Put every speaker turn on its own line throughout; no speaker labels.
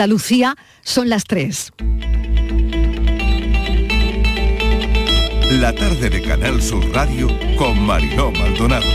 Andalucía son las 3.
La tarde de Canal Sur Radio con Mariló Maldonado.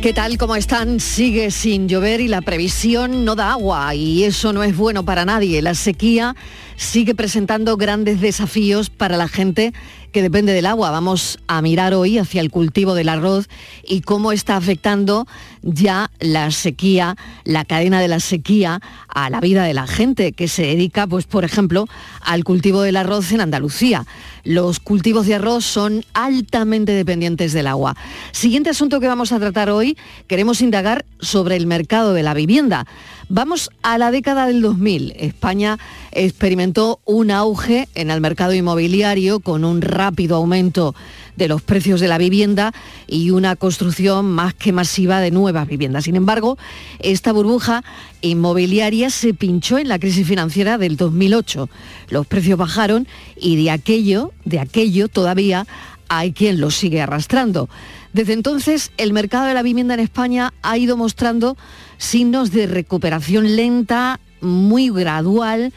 ¿Qué tal? ¿Cómo están? Sigue sin llover y la previsión no da agua y eso no es bueno para nadie. La sequía sigue presentando grandes desafíos para la gente que depende del agua. Vamos a mirar hoy hacia el cultivo del arroz y cómo está afectando ya la sequía, la cadena de la sequía a la vida de la gente que se dedica, pues por ejemplo, al cultivo del arroz en Andalucía. Los cultivos de arroz son altamente dependientes del agua. Siguiente asunto que vamos a tratar hoy, queremos indagar sobre el mercado de la vivienda. Vamos a la década del 2000. España experimentó un auge en el mercado inmobiliario con un rápido aumento de los precios de la vivienda y una construcción más que masiva de nuevas viviendas. Sin embargo, esta burbuja inmobiliaria se pinchó en la crisis financiera del 2008. Los precios bajaron y de aquello, de aquello todavía hay quien lo sigue arrastrando. Desde entonces, el mercado de la vivienda en España ha ido mostrando signos de recuperación lenta, muy gradual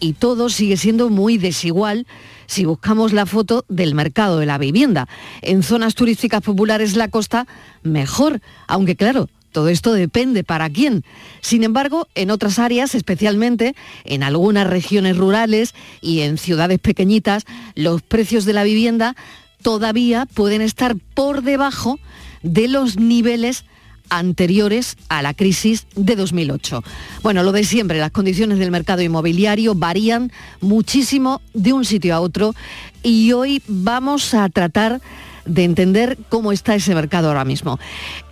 y todo sigue siendo muy desigual si buscamos la foto del mercado de la vivienda. En zonas turísticas populares la costa, mejor, aunque claro, todo esto depende para quién. Sin embargo, en otras áreas, especialmente en algunas regiones rurales y en ciudades pequeñitas, los precios de la vivienda todavía pueden estar por debajo de los niveles anteriores a la crisis de 2008. Bueno, lo de siempre, las condiciones del mercado inmobiliario varían muchísimo de un sitio a otro y hoy vamos a tratar de entender cómo está ese mercado ahora mismo.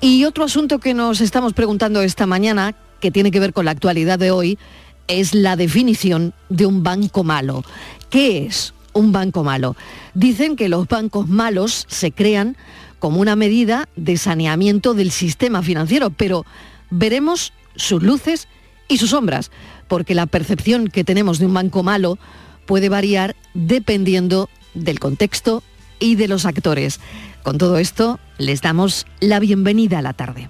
Y otro asunto que nos estamos preguntando esta mañana, que tiene que ver con la actualidad de hoy, es la definición de un banco malo. ¿Qué es un banco malo? Dicen que los bancos malos se crean como una medida de saneamiento del sistema financiero, pero veremos sus luces y sus sombras, porque la percepción que tenemos de un banco malo puede variar dependiendo del contexto y de los actores. Con todo esto, les damos la bienvenida a la tarde.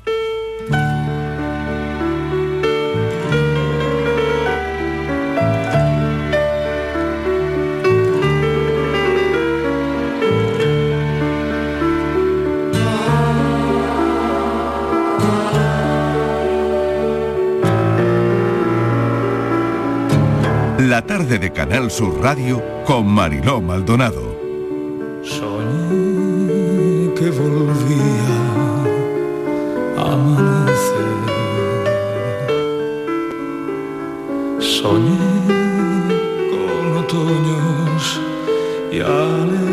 La tarde de Canal Sur Radio con Mariló Maldonado.
Soñé que volvía a amanecer. Soñé con otoños y lejanos.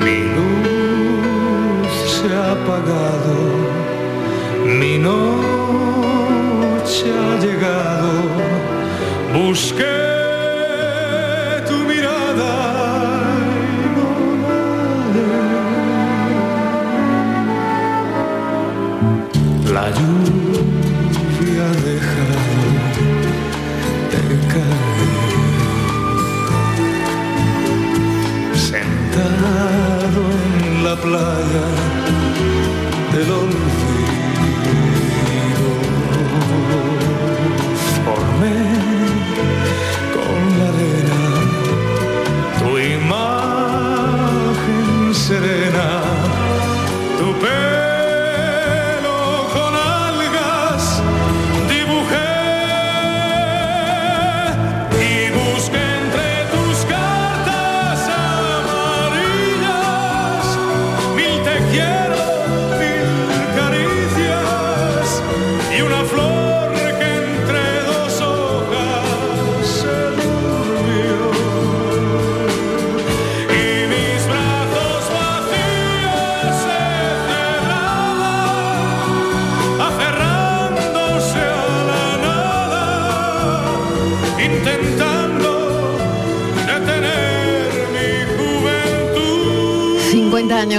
Mi luz se ha Busqué tu mirada y no hallé. La lluvia ha dejado de caer. Sentado en la playa del olvido,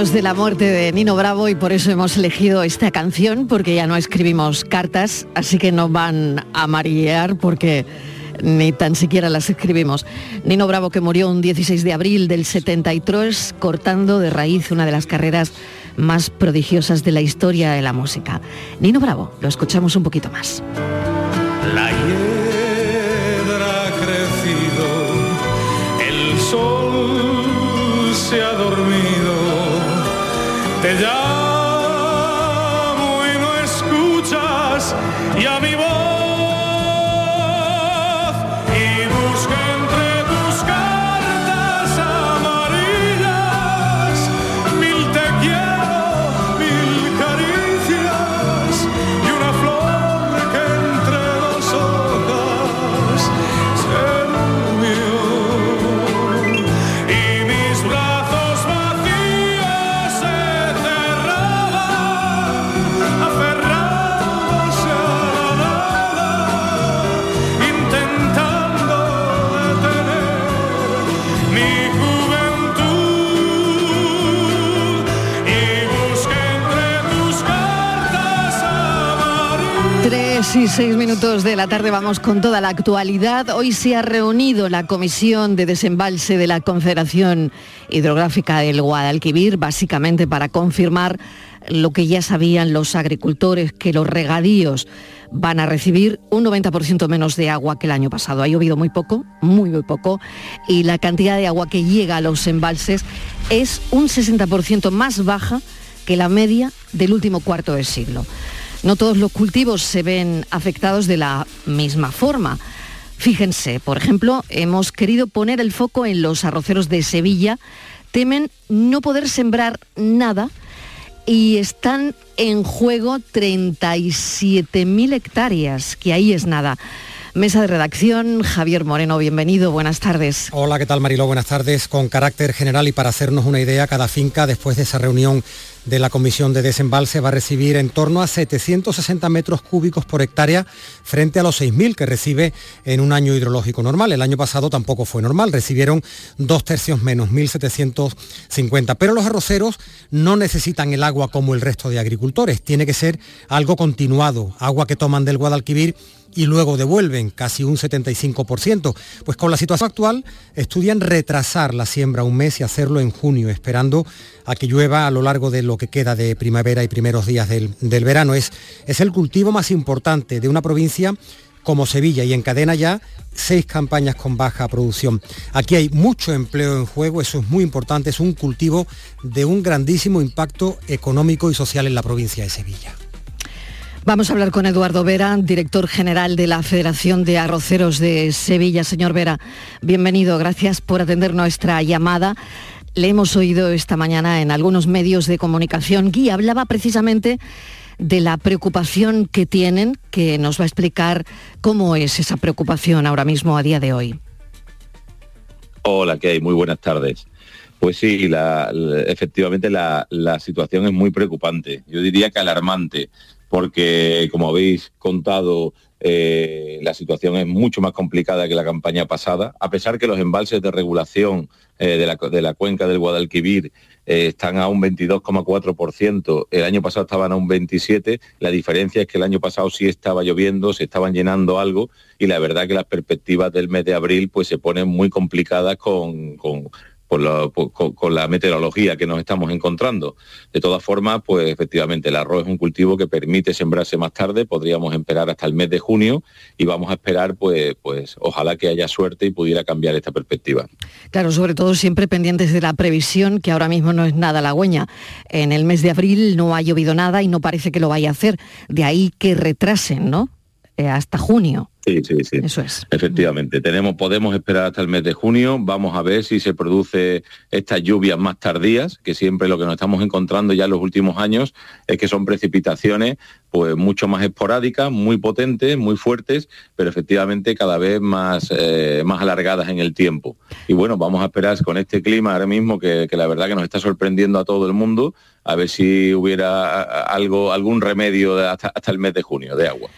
de la muerte de Nino Bravo y por eso hemos elegido esta canción, porque ya no escribimos cartas, así que no van a marear porque ni tan siquiera las escribimos. Nino Bravo que murió un 16 de abril del 73 cortando de raíz una de las carreras más prodigiosas de la historia de la música. Nino Bravo, lo escuchamos un poquito más.
Te llamo y
seis minutos de la tarde vamos con toda la actualidad. Hoy se ha reunido la Comisión de Desembalse de la Confederación Hidrográfica del Guadalquivir, básicamente para confirmar lo que ya sabían los agricultores, que los regadíos van a recibir un 90% menos de agua que el año pasado. Ha llovido muy poco, muy, muy poco, y la cantidad de agua que llega a los embalses es un 60% más baja que la media del último cuarto de siglo. No todos los cultivos se ven afectados de la misma forma. Fíjense, por ejemplo, hemos querido poner el foco en los arroceros de Sevilla. Temen no poder sembrar nada y están en juego 37.000 hectáreas, que ahí es nada. Mesa de redacción, Javier Moreno, bienvenido, buenas tardes.
Hola, ¿qué tal Mariló? Buenas tardes. Con carácter general y para hacernos una idea, cada finca después de esa reunión de la Comisión de Desembalse va a recibir en torno a 760 metros cúbicos por hectárea frente a los 6.000 que recibe en un año hidrológico normal. El año pasado tampoco fue normal, recibieron dos tercios menos, 1.750. Pero los arroceros no necesitan el agua como el resto de agricultores, tiene que ser algo continuado, agua que toman del Guadalquivir y luego devuelven casi un 75%. Pues con la situación actual estudian retrasar la siembra un mes y hacerlo en junio, esperando a que llueva a lo largo de lo que queda de primavera y primeros días del, del verano. Es, es el cultivo más importante de una provincia como Sevilla y encadena ya seis campañas con baja producción. Aquí hay mucho empleo en juego, eso es muy importante, es un cultivo de un grandísimo impacto económico y social en la provincia de Sevilla.
Vamos a hablar con Eduardo Vera, director general de la Federación de Arroceros de Sevilla. Señor Vera, bienvenido, gracias por atender nuestra llamada. Le hemos oído esta mañana en algunos medios de comunicación y hablaba precisamente de la preocupación que tienen, que nos va a explicar cómo es esa preocupación ahora mismo a día de hoy.
Hola, ¿qué hay? Muy buenas tardes. Pues sí, efectivamente la, la situación es muy preocupante. Yo diría que alarmante, porque como habéis contado, eh, la situación es mucho más complicada que la campaña pasada, a pesar que los embalses de regulación eh, de, la, de la cuenca del Guadalquivir eh, están a un 22,4%, el año pasado estaban a un 27%, la diferencia es que el año pasado sí estaba lloviendo, se estaban llenando algo y la verdad que las perspectivas del mes de abril pues se ponen muy complicadas con, con- con la meteorología que nos estamos encontrando. De todas formas, pues efectivamente el arroz es un cultivo que permite sembrarse más tarde, podríamos esperar hasta el mes de junio y vamos a esperar pues, pues ojalá que haya suerte y pudiera cambiar esta perspectiva.
Claro, sobre todo siempre pendientes de la previsión, que ahora mismo no es nada halagüeña. En el mes de abril no ha llovido nada y no parece que lo vaya a hacer. De ahí que retrasen, ¿no? Eh, hasta junio.
Sí, sí, sí.
Eso es.
Efectivamente, tenemos, podemos esperar hasta el mes de junio, vamos a ver si se produce estas lluvias más tardías, que siempre lo que nos estamos encontrando ya en los últimos años es que son precipitaciones pues mucho más esporádicas, muy potentes, muy fuertes, pero efectivamente cada vez más, eh, más alargadas en el tiempo. Y bueno, vamos a esperar con este clima ahora mismo que, que la verdad que nos está sorprendiendo a todo el mundo, a ver si hubiera algo, algún remedio hasta el mes de junio de agua.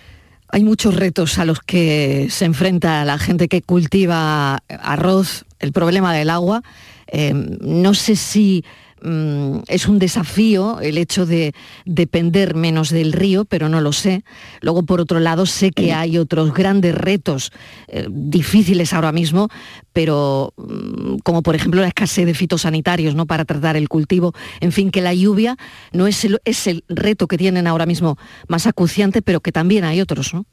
Hay muchos retos a los que se enfrenta la gente que cultiva arroz, el problema del agua. Eh, no sé si mm, es un desafío el hecho de depender menos del río, pero no lo sé. Luego, por otro lado, sé que hay otros grandes retos eh, difíciles ahora mismo, pero mm, como por ejemplo la escasez de fitosanitarios ¿no? para tratar el cultivo. En fin, que la lluvia no es el, es el reto que tienen ahora mismo más acuciante, pero que también hay otros, ¿no?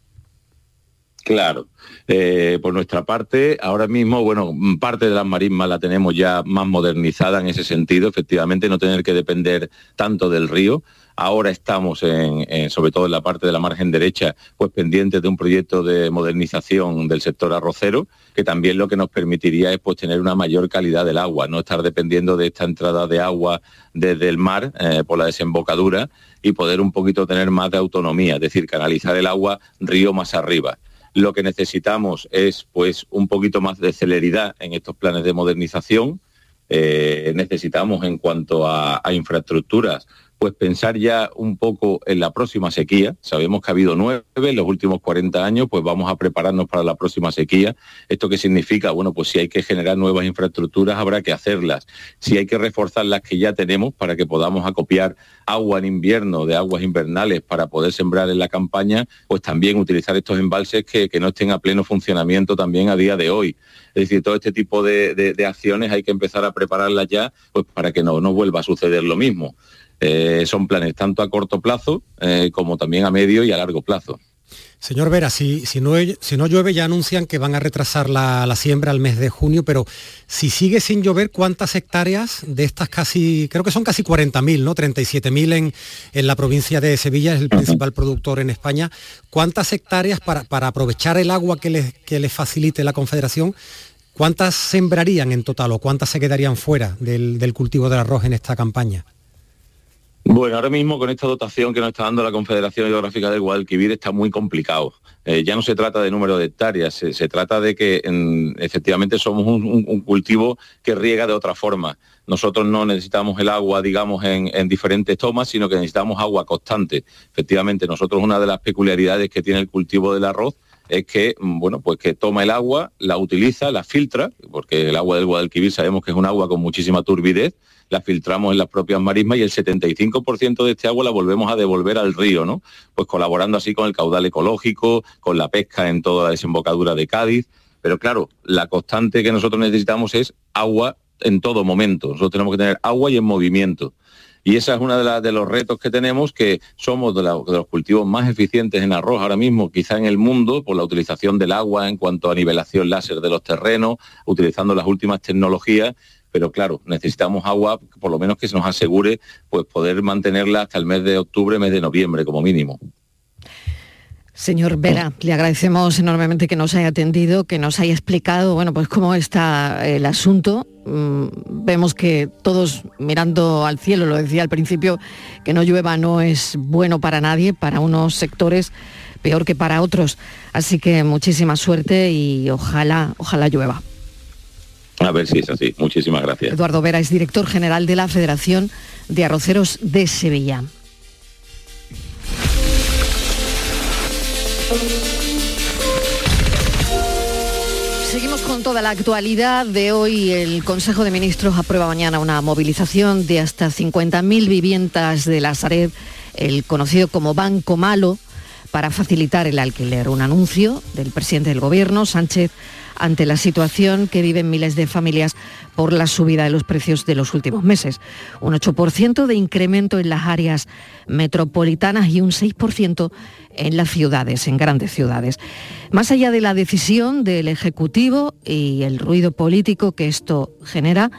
Claro. Eh, por nuestra parte, ahora mismo, bueno, parte de las marismas la tenemos ya más modernizada en ese sentido, efectivamente, no tener que depender tanto del río. Ahora estamos, en, sobre todo en la parte de la margen derecha, pues pendientes de un proyecto de modernización del sector arrocero, que también lo que nos permitiría es pues, tener una mayor calidad del agua, no estar dependiendo de esta entrada de agua desde el mar eh, por la desembocadura y poder un poquito tener más de autonomía, es decir, canalizar el agua río más arriba. Lo que necesitamos es pues un poquito más de celeridad en estos planes de modernización. Eh, necesitamos en cuanto a, a infraestructuras pues pensar ya un poco en la próxima sequía. Sabemos que ha habido nueve en los últimos 40 años, pues vamos a prepararnos para la próxima sequía. ¿Esto qué significa? Bueno, pues si hay que generar nuevas infraestructuras, habrá que hacerlas. Si hay que reforzar las que ya tenemos para que podamos acopiar agua en invierno de aguas invernales para poder sembrar en la campaña, pues también utilizar estos embalses que, no estén a pleno funcionamiento también a día de hoy. Es decir, todo este tipo de, acciones hay que empezar a prepararlas ya pues para que no, no vuelva a suceder lo mismo. Eh, son planes tanto a corto plazo eh, como también a medio y a largo plazo.
Señor Vera, si, si, no, si no llueve ya anuncian que van a retrasar la, siembra al mes de junio, pero si sigue sin llover, ¿cuántas hectáreas de estas casi, creo que son casi 40.000, ¿no? 37.000 en, en la provincia de Sevilla, es el principal productor en España. ¿Cuántas hectáreas para, para aprovechar el agua que les, que les facilite la Confederación? ¿Cuántas sembrarían en total o cuántas se quedarían fuera del, del cultivo del arroz en esta campaña?
Bueno, ahora mismo con esta dotación que nos está dando la Confederación Hidrográfica del Guadalquivir está muy complicado. Eh, ya no se trata de número de hectáreas, se, trata de que efectivamente somos un, cultivo que riega de otra forma. Nosotros no necesitamos el agua, digamos, en, en, diferentes tomas, sino que necesitamos agua constante. Efectivamente, nosotros una de las peculiaridades que tiene el cultivo del arroz es que, mm, bueno, pues que toma el agua, la utiliza, la filtra, porque el agua del Guadalquivir sabemos que es un agua con muchísima turbidez, la filtramos en las propias marismas y el 75% de este agua la volvemos a devolver al río, ¿no? Pues colaborando así con el caudal ecológico, con la pesca en toda la desembocadura de Cádiz. Pero claro, la constante que nosotros necesitamos es agua en todo momento. Nosotros tenemos que tener agua y en movimiento. Y esa es uno de, de, los retos que tenemos, que somos de, los cultivos más eficientes en arroz ahora mismo, quizá en el mundo, por la utilización del agua en cuanto a nivelación láser de los terrenos, utilizando las últimas tecnologías pero claro, necesitamos agua, por lo menos que se nos asegure pues poder mantenerla hasta el mes de octubre, mes de noviembre como mínimo.
Señor Vera, le agradecemos enormemente que nos haya atendido, que nos haya explicado, bueno, pues cómo está el asunto. Mm, vemos que todos mirando al cielo, lo decía al principio, que no llueva no es bueno para nadie, para unos sectores peor que para otros. Así que muchísima suerte y ojalá, ojalá llueva.
A ver si es así. Muchísimas gracias.
Eduardo Vera es director general de la Federación de Arroceros de Sevilla. Seguimos con toda la actualidad de hoy. El Consejo de Ministros aprueba mañana una movilización de hasta 50.000 viviendas de la Sareb, el conocido como Banco Malo, para facilitar el alquiler. Un anuncio del presidente del Gobierno, Sánchez, ante la situación que viven miles de familias por la subida de los precios de los últimos meses. Un 8% de incremento en las áreas metropolitanas y un 6% en las ciudades, en grandes ciudades. Más allá de la decisión del Ejecutivo y el ruido político que esto genera,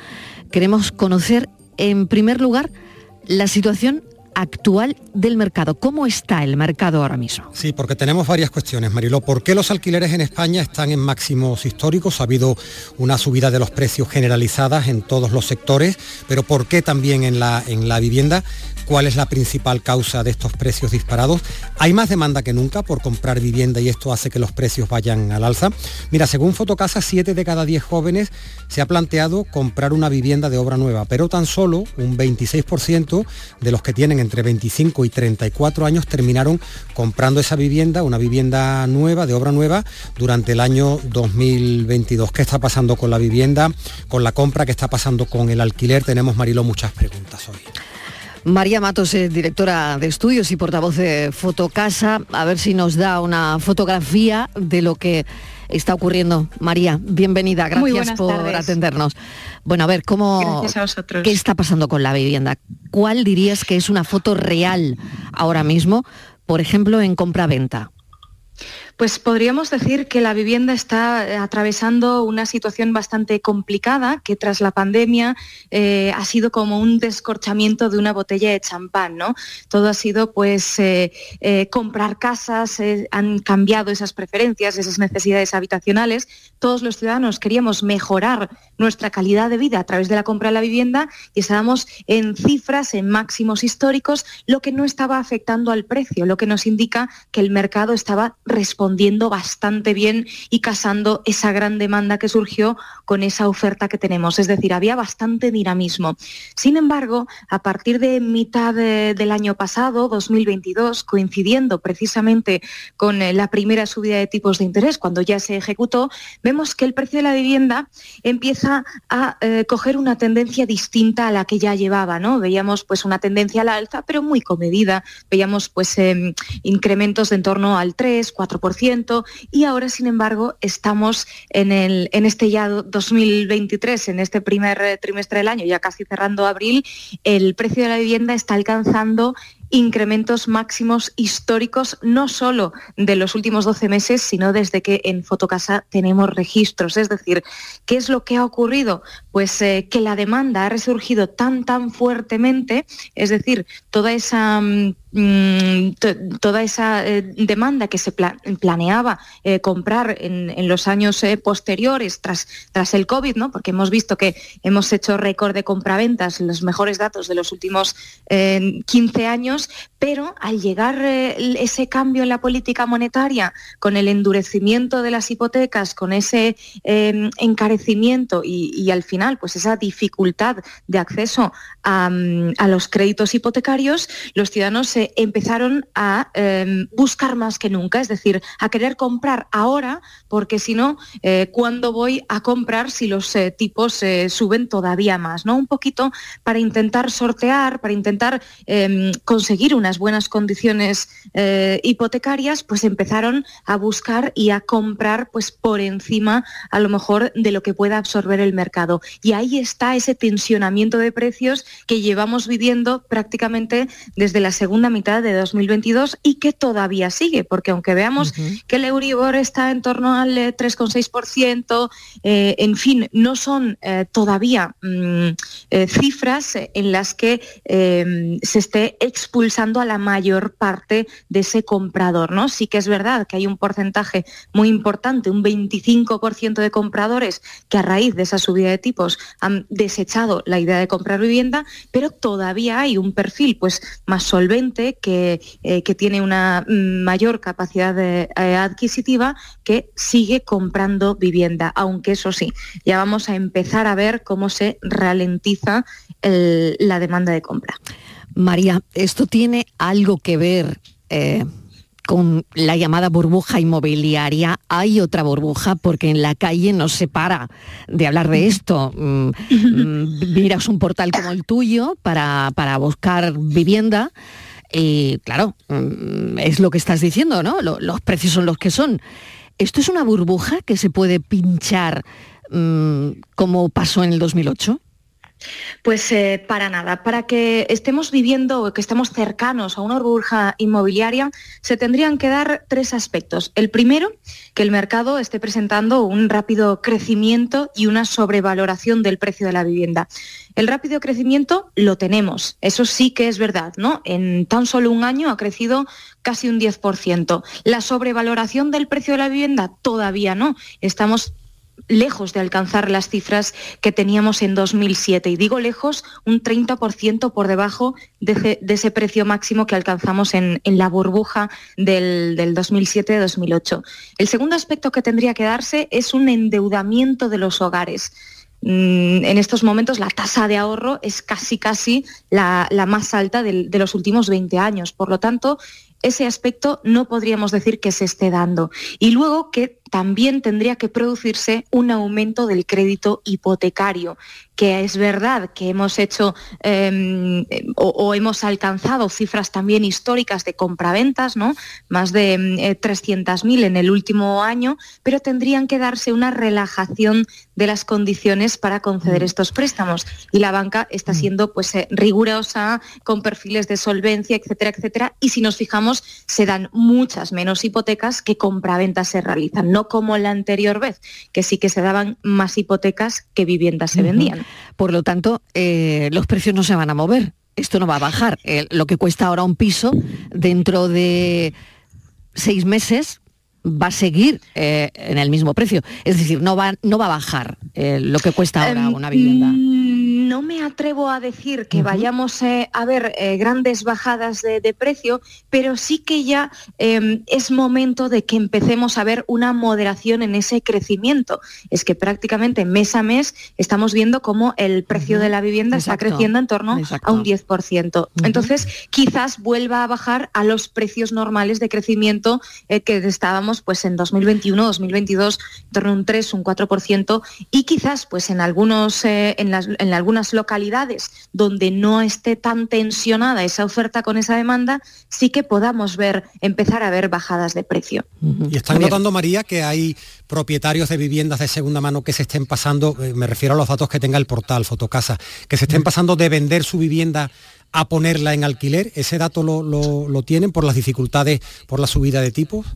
queremos conocer en primer lugar la situación actual del mercado. ¿Cómo está el mercado ahora mismo?
Sí, porque tenemos varias cuestiones, Mariló. ¿Por qué los alquileres en España están en máximos históricos? Ha habido una subida de los precios generalizadas en todos los sectores, pero ¿por qué también en la, en la vivienda? ¿Cuál es la principal causa de estos precios disparados? ¿Hay más demanda que nunca por comprar vivienda y esto hace que los precios vayan al alza? Mira, según Fotocasa, 7 de cada 10 jóvenes se ha planteado comprar una vivienda de obra nueva, pero tan solo un 26% de los que tienen entre 25 y 34 años terminaron comprando esa vivienda, una vivienda nueva, de obra nueva, durante el año 2022. ¿Qué está pasando con la vivienda, con la compra? ¿Qué está pasando con el alquiler? Tenemos, Marilo, muchas preguntas hoy.
María Matos es directora de estudios y portavoz de Fotocasa. A ver si nos da una fotografía de lo que está ocurriendo. María, bienvenida, gracias por
tardes.
atendernos. Bueno, a ver, ¿cómo,
a.
¿qué está pasando con la vivienda? ¿Cuál dirías que es una foto real ahora mismo, por ejemplo, en compra-venta?
Pues podríamos decir que la vivienda está eh, atravesando una situación bastante complicada que tras la pandemia eh, ha sido como un descorchamiento de una botella de champán, ¿no? Todo ha sido pues eh, comprar casas, han cambiado esas preferencias, esas necesidades habitacionales. Todos los ciudadanos queríamos mejorar nuestra calidad de vida a través de la compra de la vivienda y estábamos en cifras, en máximos históricos, lo que no estaba afectando al precio, lo que nos indica que el mercado estaba respondiendo bastante bien y casando esa gran demanda que surgió con esa oferta que tenemos. Es decir, había bastante dinamismo. Sin embargo, a partir de mitad de- del año pasado, 2022, coincidiendo precisamente con eh, la primera subida de tipos de interés, cuando ya se ejecutó, vemos que el precio de la vivienda empieza a eh, coger una tendencia distinta a la que ya llevaba, ¿no? Veíamos pues una tendencia a la alza, pero muy comedida. Veíamos pues em, incrementos de en torno al 3, 4%, y ahora, sin embargo, estamos en, el, en este ya do- 2023, en este primer trimestre del año, ya casi cerrando abril, el precio de la vivienda está alcanzando incrementos máximos históricos, no solo de los últimos 12 meses, sino desde que en Fotocasa tenemos registros. Es decir, ¿qué es lo que ha ocurrido? Pues eh, que la demanda ha resurgido tan, tan fuertemente, es decir, toda esa... mm, mm, to- toda esa eh, demanda que se pla- planeaba eh, comprar en, los años eh, posteriores tras, tras el COVID, ¿no? porque hemos visto que hemos hecho récord de compraventas, los mejores datos de los últimos eh, 15 años, pero al llegar ese cambio en la política monetaria, con el endurecimiento de las hipotecas, con ese encarecimiento y, y al final pues esa dificultad de acceso a, mm, a los créditos hipotecarios, los ciudadanos se empezaron a eh, buscar más que nunca, es decir, a querer comprar ahora, porque si no, eh, ¿cuándo voy a comprar si los eh, tipos eh, suben todavía más? ¿no? Un poquito para intentar sortear, para intentar eh, conseguir unas buenas condiciones eh, hipotecarias, pues empezaron a buscar y a comprar pues por encima a lo mejor de lo que pueda absorber el mercado. Y ahí está ese tensionamiento de precios que llevamos viviendo prácticamente desde la segunda mitad de 2022 y que todavía sigue, porque aunque veamos que el Euribor está en torno al eh, 3,6%, eh, en fin, no son eh, todavía mm, eh, cifras eh, en las que eh, se esté expulsando a la mayor parte de ese comprador, ¿no? Sí que es verdad que hay un porcentaje muy importante, un 25% de compradores que a raíz de esa subida de tipos han desechado la idea de comprar vivienda, pero todavía hay un perfil pues más solvente que, eh, que tiene una mayor capacidad de, eh, adquisitiva que sigue comprando vivienda, aunque eso sí, ya vamos a empezar a ver cómo se ralentiza el- la demanda de compra.
María, ¿esto tiene algo que ver eh, con la llamada burbuja inmobiliaria? ¿Hay otra burbuja? Porque en la calle no se para de hablar de esto. Mm, mm, miras un portal como el tuyo para, para buscar vivienda. Y claro, mm, es lo que estás diciendo, ¿no? Lo- los precios son los que son. ¿Esto es una burbuja que se puede pinchar mm, como pasó en el 2008?
Pues eh, para nada, para que estemos viviendo o que estemos cercanos a una burbuja inmobiliaria, se tendrían que dar tres aspectos. El primero, que el mercado esté presentando un rápido crecimiento y una sobrevaloración del precio de la vivienda. El rápido crecimiento lo tenemos, eso sí que es verdad, ¿no? En tan solo un año ha crecido casi un 10%. La sobrevaloración del precio de la vivienda todavía no. Estamos lejos de alcanzar las cifras que teníamos en 2007. Y digo lejos, un 30% por debajo de ese, precio máximo que alcanzamos en, la burbuja del, del 2007-2008. El segundo aspecto que tendría que darse es un endeudamiento de los hogares. Mm, en estos momentos la tasa de ahorro es casi casi la, más alta de, los últimos 20 años. Por lo tanto, ese aspecto no podríamos decir que se esté dando. Y luego que también tendría que producirse un aumento del crédito hipotecario, que es verdad que hemos hecho em, o, hemos alcanzado cifras también históricas de compraventas, ¿no? más de 300.000 em, en el último año, pero tendrían que darse una relajación de las condiciones para conceder mm. estos préstamos. Y la banca está mm. siendo pues, eh, rigurosa, con perfiles de solvencia, etcétera, etcétera. Y si nos fijamos, se dan muchas menos hipotecas que compraventas se realizan como la anterior vez, que sí que se daban más hipotecas que viviendas se vendían.
Por lo tanto, eh, los precios no se van a mover. Esto no va a bajar. Eh, lo que cuesta ahora un piso, dentro de seis meses, va a seguir eh, en el mismo precio. Es decir, no va, no va a bajar lo que cuesta ahora em, una vivienda
no me atrevo a decir que vayamos eh, a ver eh, grandes bajadas de, precio, pero sí que ya em, es momento de que empecemos a ver una moderación en ese crecimiento. Es que prácticamente mes a mes estamos viendo cómo el precio de la vivienda está creciendo en torno a un 10%. Entonces, quizás vuelva a bajar a los precios normales de crecimiento eh, que estábamos pues en 2021, 2022, en torno a un 3, un 4%, y quizás pues en algunos, en, las, en algunas localidades donde no esté tan tensionada esa oferta con esa demanda, sí que podamos ver, empezar a ver bajadas de precio.
Y están notando, María, que hay propietarios de viviendas de segunda mano que se estén pasando, eh, me refiero a los datos que tenga el portal Fotocasa, que se estén pasando de vender su vivienda a ponerla en alquiler. ¿Ese dato lo, lo tienen por las dificultades, por la subida de tipos?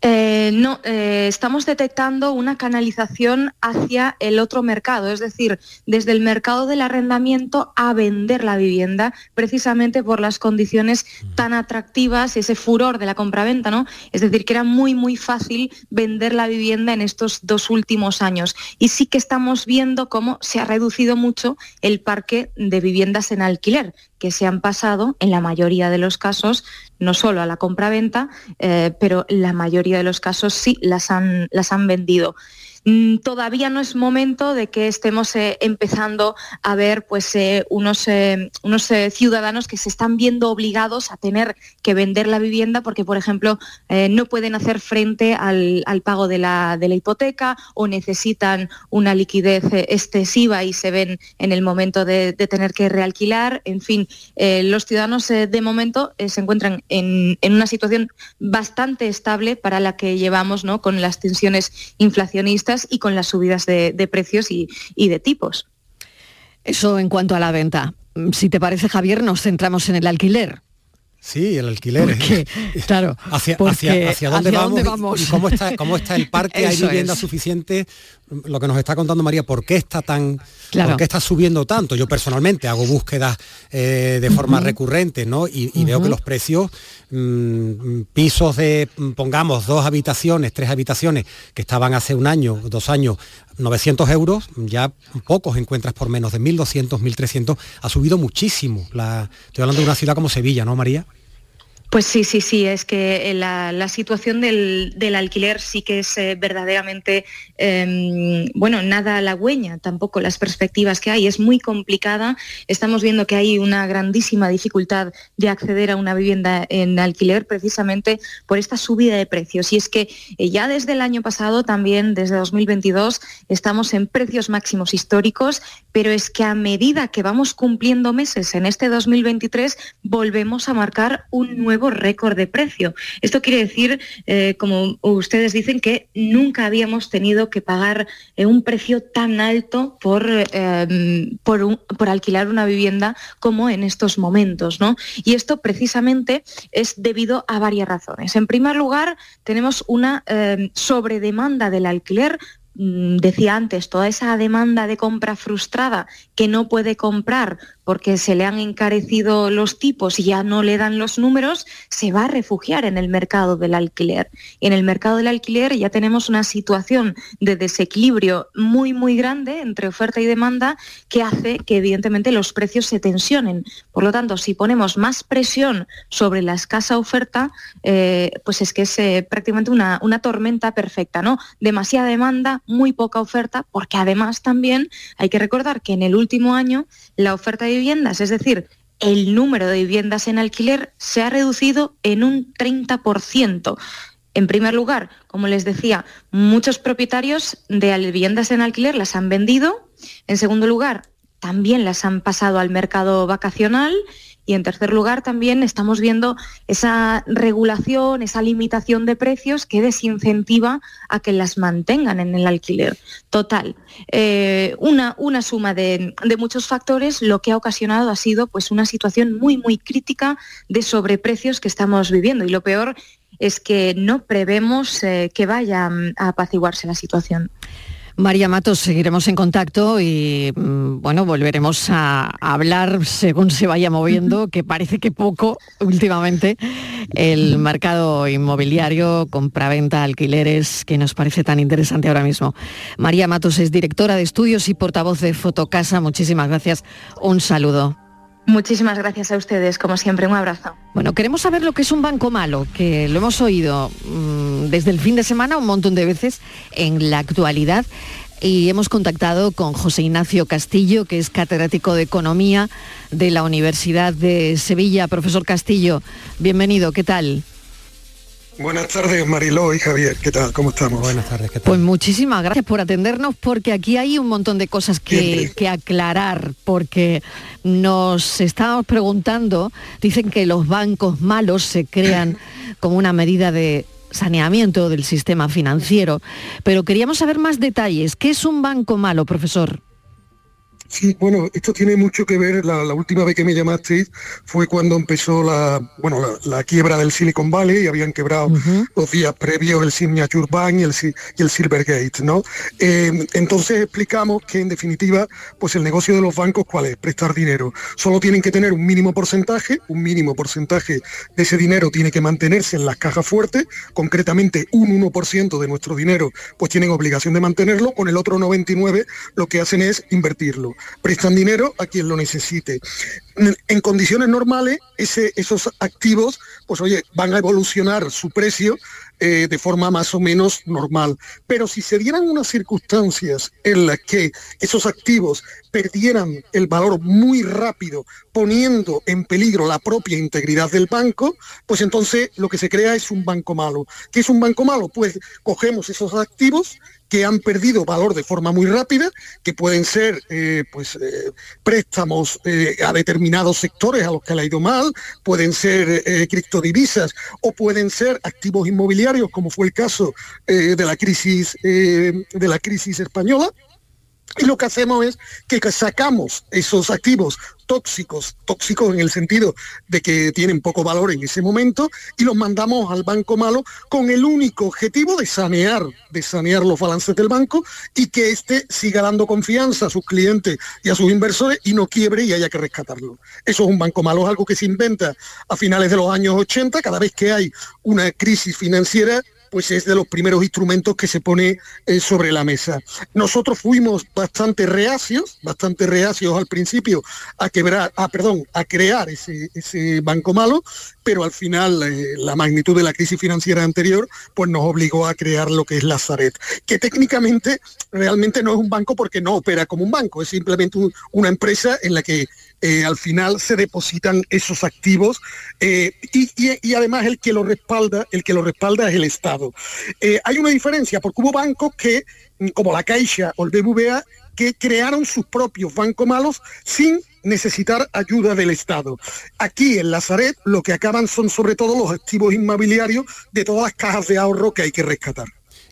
Eh, no, eh, estamos detectando una canalización hacia el otro mercado, es decir, desde el mercado del arrendamiento a vender la vivienda, precisamente por las condiciones tan atractivas, ese furor de la compraventa, ¿no? Es decir, que era muy, muy fácil vender la vivienda en estos dos últimos años. Y sí que estamos viendo cómo se ha reducido mucho el parque de viviendas en alquiler, que se han pasado, en la mayoría de los casos, no solo a la compraventa, eh, pero la mayoría de los casos sí las han, las han vendido. Mm, todavía no es momento de que estemos eh, empezando a ver pues, eh, unos, eh, unos ciudadanos que se están viendo obligados a tener que vender la vivienda porque, por ejemplo, no pueden hacer frente al, pago de la, de la, hipoteca o necesitan una liquidez excesiva y se ven en el momento de, tener que realquilar. En fin, los ciudadanos de momento se encuentran en, en, una situación bastante estable para la que llevamos ¿no? con las tensiones inflacionistas y con las subidas de, precios y, de tipos.
Eso en cuanto a la venta. Si te parece, Javier, nos centramos en el alquiler.
Sí, el alquiler.
¿eh? claro.
Hacia, hacia, dónde, vamos, Y, cómo, está, cómo está el parque, hay vivienda suficiente. Lo que nos está contando María, ¿por qué está tan, por qué está subiendo tanto? Yo personalmente hago búsquedas eh, de forma recurrente, ¿no? Y, veo que los precios, mm, pisos de, pongamos, dos habitaciones, tres habitaciones, que estaban hace un año, dos años, 900 euros, ya pocos encuentras por menos de 1.200, 1.300, ha subido muchísimo. La, estoy hablando de una ciudad como Sevilla, ¿no, María?
Pues sí, sí, sí, es que la, situación del, alquiler sí que es eh, verdaderamente, em, bueno, nada halagüeña, tampoco las perspectivas que hay, es muy complicada. Estamos viendo que hay una grandísima dificultad de acceder a una vivienda en alquiler precisamente por esta subida de precios. Y es que eh, ya desde el año pasado, también desde 2022, estamos en precios máximos históricos, pero es que a medida que vamos cumpliendo meses en este 2023, volvemos a marcar un nuevo récord de precio. Esto quiere decir, eh, como ustedes dicen, que nunca habíamos tenido que pagar eh, un precio tan alto por, eh, por, por, alquilar una vivienda como en estos momentos. ¿no? Y esto precisamente es debido a varias razones. En primer lugar, tenemos una sobredemanda del alquiler mm, decía antes, toda esa demanda de compra frustrada que no puede comprar porque se le han encarecido los tipos y ya no le dan los números, se va a refugiar en el mercado del alquiler. En el mercado del alquiler ya tenemos una situación de desequilibrio muy, muy grande entre oferta y demanda que hace que evidentemente los precios se tensionen. Por lo tanto, si ponemos más presión sobre la escasa oferta, eh, pues es que es eh, prácticamente una, una tormenta perfecta, ¿no? Demasiada demanda, muy poca oferta, porque además también hay que recordar que en el último año la oferta de viviendas, es decir, el número de viviendas en alquiler se ha reducido en un 30%. En primer lugar, como les decía, muchos propietarios de viviendas en alquiler las han vendido. En segundo lugar, también las han pasado al mercado vacacional y en tercer lugar, también estamos viendo esa regulación, esa limitación de precios que desincentiva a que las mantengan en el alquiler. Total, eh, una, una, suma de, muchos factores lo que ha ocasionado ha sido pues, una situación muy, muy crítica de sobreprecios que estamos viviendo. Y lo peor es que no prevemos eh, que vaya a apaciguarse la situación.
María Matos, seguiremos en contacto y mm, bueno, volveremos a, hablar según se vaya moviendo, que parece que poco últimamente el mercado inmobiliario, compraventa, alquileres, que nos parece tan interesante ahora mismo. María Matos es directora de estudios y portavoz de Fotocasa. Muchísimas gracias. Un saludo.
Muchísimas gracias a ustedes, como siempre, un abrazo.
Bueno, queremos saber lo que es un banco malo, que lo hemos oído mm, desde el fin de semana un montón de veces en la actualidad y hemos contactado con José Ignacio Castillo, que es catedrático de Economía de la Universidad de Sevilla. Profesor Castillo, bienvenido, ¿qué tal?
Buenas tardes, Mariló y Javier. ¿Qué tal? ¿Cómo estamos?
Buenas tardes, ¿qué tal?
Pues muchísimas gracias por atendernos porque aquí hay un montón de cosas que, que, aclarar porque nos estábamos preguntando, dicen que los bancos malos se crean como una medida de saneamiento del sistema financiero, pero queríamos saber más detalles. ¿Qué es un banco malo, profesor?
Sí, bueno, esto tiene mucho que ver, la, última vez que me llamasteis fue cuando empezó la, bueno, la, quiebra del Silicon Valley y habían quebrado los días previos el Signature Bank y el, y el Silvergate, ¿no? Eh, entonces explicamos que en definitiva, pues el negocio de los bancos, ¿cuál es? Prestar dinero. Solo tienen que tener un mínimo porcentaje, un mínimo porcentaje de ese dinero tiene que mantenerse en las cajas fuertes, concretamente un 1% de nuestro dinero, pues tienen obligación de mantenerlo, con el otro 99 lo que hacen es invertirlo prestan dinero a quien lo necesite. En condiciones normales, esos activos, pues oye, van a evolucionar su precio eh, de forma más o menos normal. Pero si se dieran unas circunstancias en las que esos activos perdieran el valor muy rápido, poniendo en peligro la propia integridad del banco, pues entonces lo que se crea es un banco malo. ¿Qué es un banco malo? Pues cogemos esos activos, que han perdido valor de forma muy rápida, que pueden ser eh, pues, eh, préstamos a determinados sectores a los que le ha ido mal, pueden ser criptodivisas o pueden ser activos inmobiliarios, como fue el caso de la crisis de la crisis española. Y lo que hacemos es que sacamos esos activos tóxicos, tóxicos en el sentido de que tienen poco valor en ese momento, y los mandamos al banco malo con el único objetivo de sanear, de sanear los balances del banco y que éste siga dando confianza a sus clientes y a sus inversores y no quiebre y haya que rescatarlo. Eso es un banco malo, es algo que se inventa a finales de los años 80, cada vez que hay una crisis financiera pues es de los primeros instrumentos que se pone eh, sobre la mesa. Nosotros fuimos bastante reacios, bastante reacios al principio a quebrar, ah, perdón, a crear ese, banco malo, pero al final eh, la magnitud de la crisis financiera anterior pues nos obligó a crear lo que es la Zaret, que técnicamente realmente no es un banco porque no opera como un banco, es simplemente una empresa en la que eh, al final se depositan esos activos y, y, además el que lo respalda, el que respalda es el Estado. Eh, hay una diferencia porque hubo bancos que, como la Caixa o el BBVA, que crearon sus propios bancos malos sin necesitar ayuda del Estado. Aquí en Lazaret lo que acaban son sobre todo los activos inmobiliarios de todas las cajas de ahorro que hay que rescatar.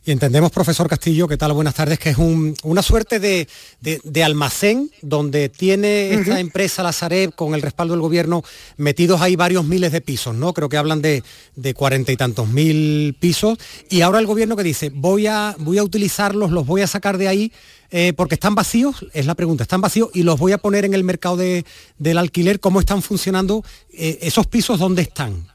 Y entendemos, profesor Castillo, ¿qué tal? Buenas tardes, que es una suerte de, almacén donde tiene esta empresa, la Sareb, con el respaldo del gobierno, metidos ahí varios miles de pisos, ¿no? Creo que hablan de, cuarenta y tantos mil pisos. Y ahora el gobierno que dice, voy a, voy a utilizarlos, los voy a sacar de ahí eh, porque están vacíos, es la pregunta, están vacíos y los voy a poner en el mercado del alquiler, ¿cómo están funcionando eh, esos pisos? ¿Dónde están?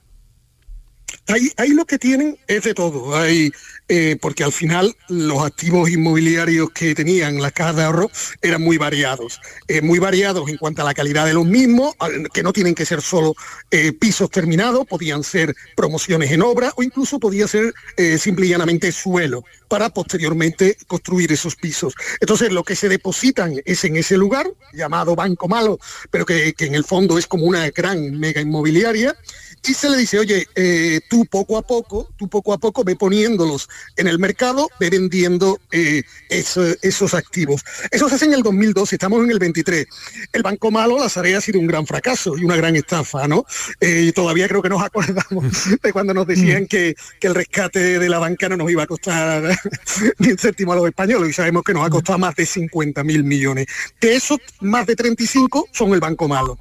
Ahí, lo que tienen es de todo. Hay, eh, porque al final los activos inmobiliarios que tenían las cajas de ahorro eran muy variados. Eh, muy variados en cuanto a la calidad de los mismos, que no tienen que ser solo eh, pisos terminados, podían ser promociones en obra o incluso podía ser simple y llanamente suelo para posteriormente construir esos pisos. Entonces lo que se depositan es en ese lugar, llamado Banco Malo, pero que, que en el fondo es como una gran mega inmobiliaria, y se le dice, oye, eh, tú poco a poco, tú poco a poco ve poniéndolos en el mercado, ve vendiendo eh, esos activos. Eso se hace en el 2012, estamos en el 23. El Banco Malo, la Sarea ha sido un gran fracaso y una gran estafa, ¿no? Eh, y todavía creo que nos acordamos de cuando nos decían que, que, el rescate de la banca no nos iba a costar ni un céntimo a los españoles y sabemos que nos ha costado más de 50 mil millones. De esos, más de 35 son el Banco Malo.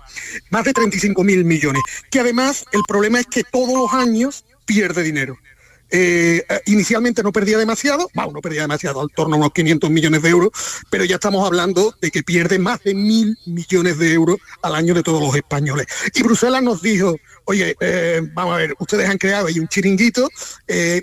Más de 35 mil millones. Que además el problema es que todos los años pierde dinero. Eh, eh, inicialmente no perdía demasiado, bueno, no perdía demasiado, al torno a unos 500 millones de euros, pero ya estamos hablando de que pierde más de mil millones de euros al año de todos los españoles. Y Bruselas nos dijo, oye, eh, vamos a ver, ustedes han creado ahí un chiringuito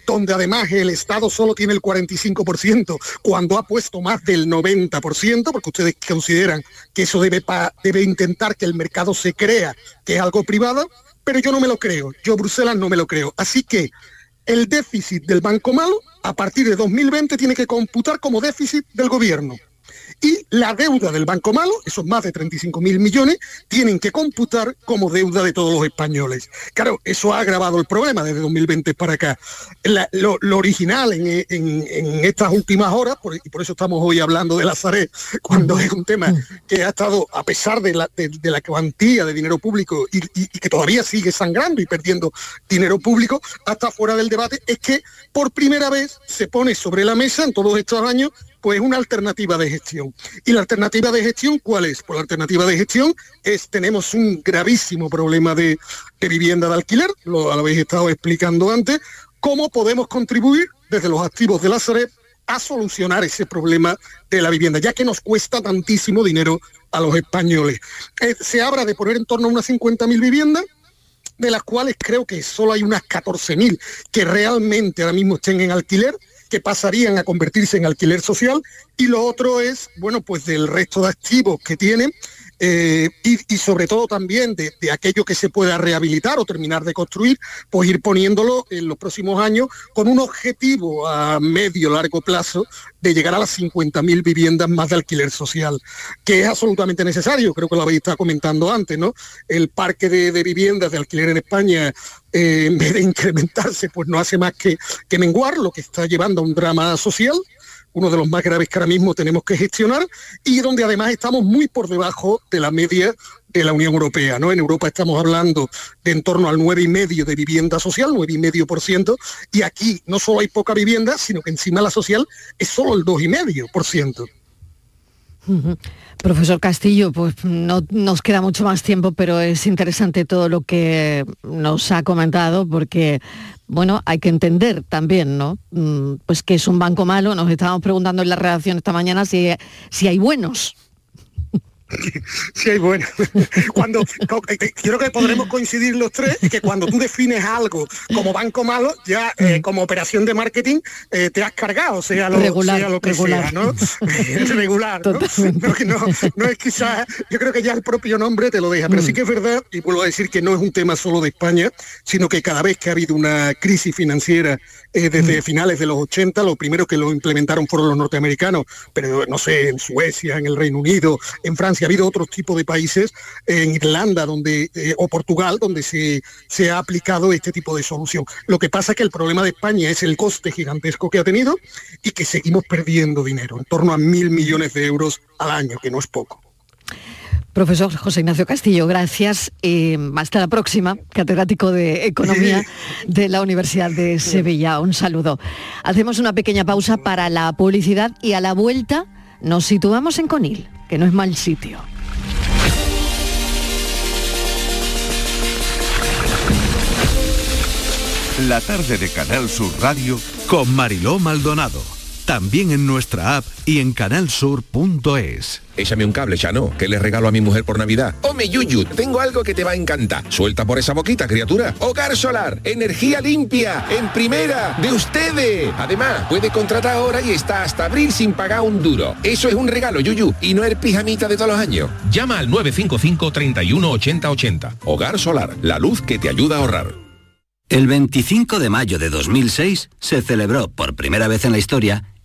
donde además el Estado solo tiene el 45%, cuando ha puesto más del 90%, porque ustedes consideran que eso debe, debe intentar que el mercado se crea que es algo privado, pero yo no me lo creo, yo Bruselas no me lo creo. Así que el déficit del Banco Malo a partir de 2020 tiene que computar como déficit del gobierno y la deuda del Banco Malo, esos más de 35 mil millones, tienen que computar como deuda de todos los españoles. Claro, eso ha agravado el problema desde 2020 para acá. lo, original en, estas últimas horas, y por eso estamos hoy hablando de la Zaret, cuando es un tema que ha estado, a pesar de la, de, la cuantía de dinero público y, que todavía sigue sangrando y perdiendo dinero público, hasta fuera del debate, es que por primera vez se pone sobre la mesa en todos estos años pues una alternativa de gestión. ¿Y la alternativa de gestión cuál es? Pues la alternativa de gestión es, tenemos un gravísimo problema de, vivienda de alquiler, lo habéis estado explicando antes, cómo podemos contribuir desde los activos de la Sareb a solucionar ese problema de la vivienda, ya que nos cuesta tantísimo dinero a los españoles. Eh, se habla de poner en torno a unas 50.000 viviendas, de las cuales creo que solo hay unas 14.000 que realmente ahora mismo estén en alquiler que pasarían a convertirse en alquiler social. Y lo otro es, bueno, pues del resto de activos que tienen eh, y, sobre todo también de, aquello que se pueda rehabilitar o terminar de construir, pues ir poniéndolo en los próximos años con un objetivo a medio largo plazo de llegar a las 50.000 viviendas más de alquiler social, que es absolutamente necesario, creo que lo habéis estado comentando antes, ¿no? El parque de, viviendas de alquiler en España, eh, en vez de incrementarse, pues no hace más que, que menguar, lo que está llevando a un drama social uno de los más graves que ahora mismo tenemos que gestionar y donde además estamos muy por debajo de la media de la Unión Europea. ¿no? En Europa estamos hablando de en torno al 9,5% de vivienda social, 9,5%, y aquí no solo hay poca vivienda, sino que encima la social es solo el 2,5%.
Profesor Castillo, pues no nos queda mucho más tiempo, pero es interesante todo lo que nos ha comentado porque, bueno, hay que entender también, ¿no? Mm, pues que es un banco malo. Nos estábamos preguntando en la redacción esta mañana si, si hay buenos.
Sí, hay bueno. Cuando, eh, eh, creo que podremos coincidir los tres, que cuando tú defines algo como banco malo, ya eh, mm. como operación de marketing te has cargado, sea lo,
regular,
sea lo que
regular.
sea, ¿no? regular, ¿no? No, es quizás, yo creo que ya el propio nombre te lo deja, pero sí mm. que es verdad, y vuelvo a decir que no es un tema solo de España, sino que cada vez que ha habido una crisis financiera desde mm. finales de los 80, lo primero que lo implementaron fueron los norteamericanos, pero no sé, en Suecia, en el Reino Unido, en Francia, ha habido otros tipos de países, en Irlanda donde, eh, o Portugal, donde se, se ha aplicado este tipo de solución. Lo que pasa es que el problema de España es el coste gigantesco que ha tenido y que seguimos perdiendo dinero, en torno a mil millones de euros al año, que no es poco.
Profesor José Ignacio Castillo, gracias. Eh, hasta la próxima, catedrático de Economía de la Universidad de Sevilla. Un saludo. Hacemos una pequeña pausa para la publicidad y a la vuelta nos situamos en Conil, que no es mal sitio.
La tarde de Canal Sur Radio
con Mariló Maldonado. También en nuestra app y en canalsur.es.
Échame un cable, Chano, que le regalo a mi mujer por Navidad. Hombre, Yuyu, tengo algo que te va a encantar. Suelta por esa boquita, criatura. Hogar Solar, energía limpia, en primera, de ustedes. Además, puede contratar ahora y está hasta abril sin pagar un duro. Eso es un regalo, Yuyu, y no es pijamita de todos los años. Llama al 955 31 80 80. Hogar Solar, la luz que te ayuda a ahorrar.
El 25 de mayo de 2006 se celebró por primera vez en la historia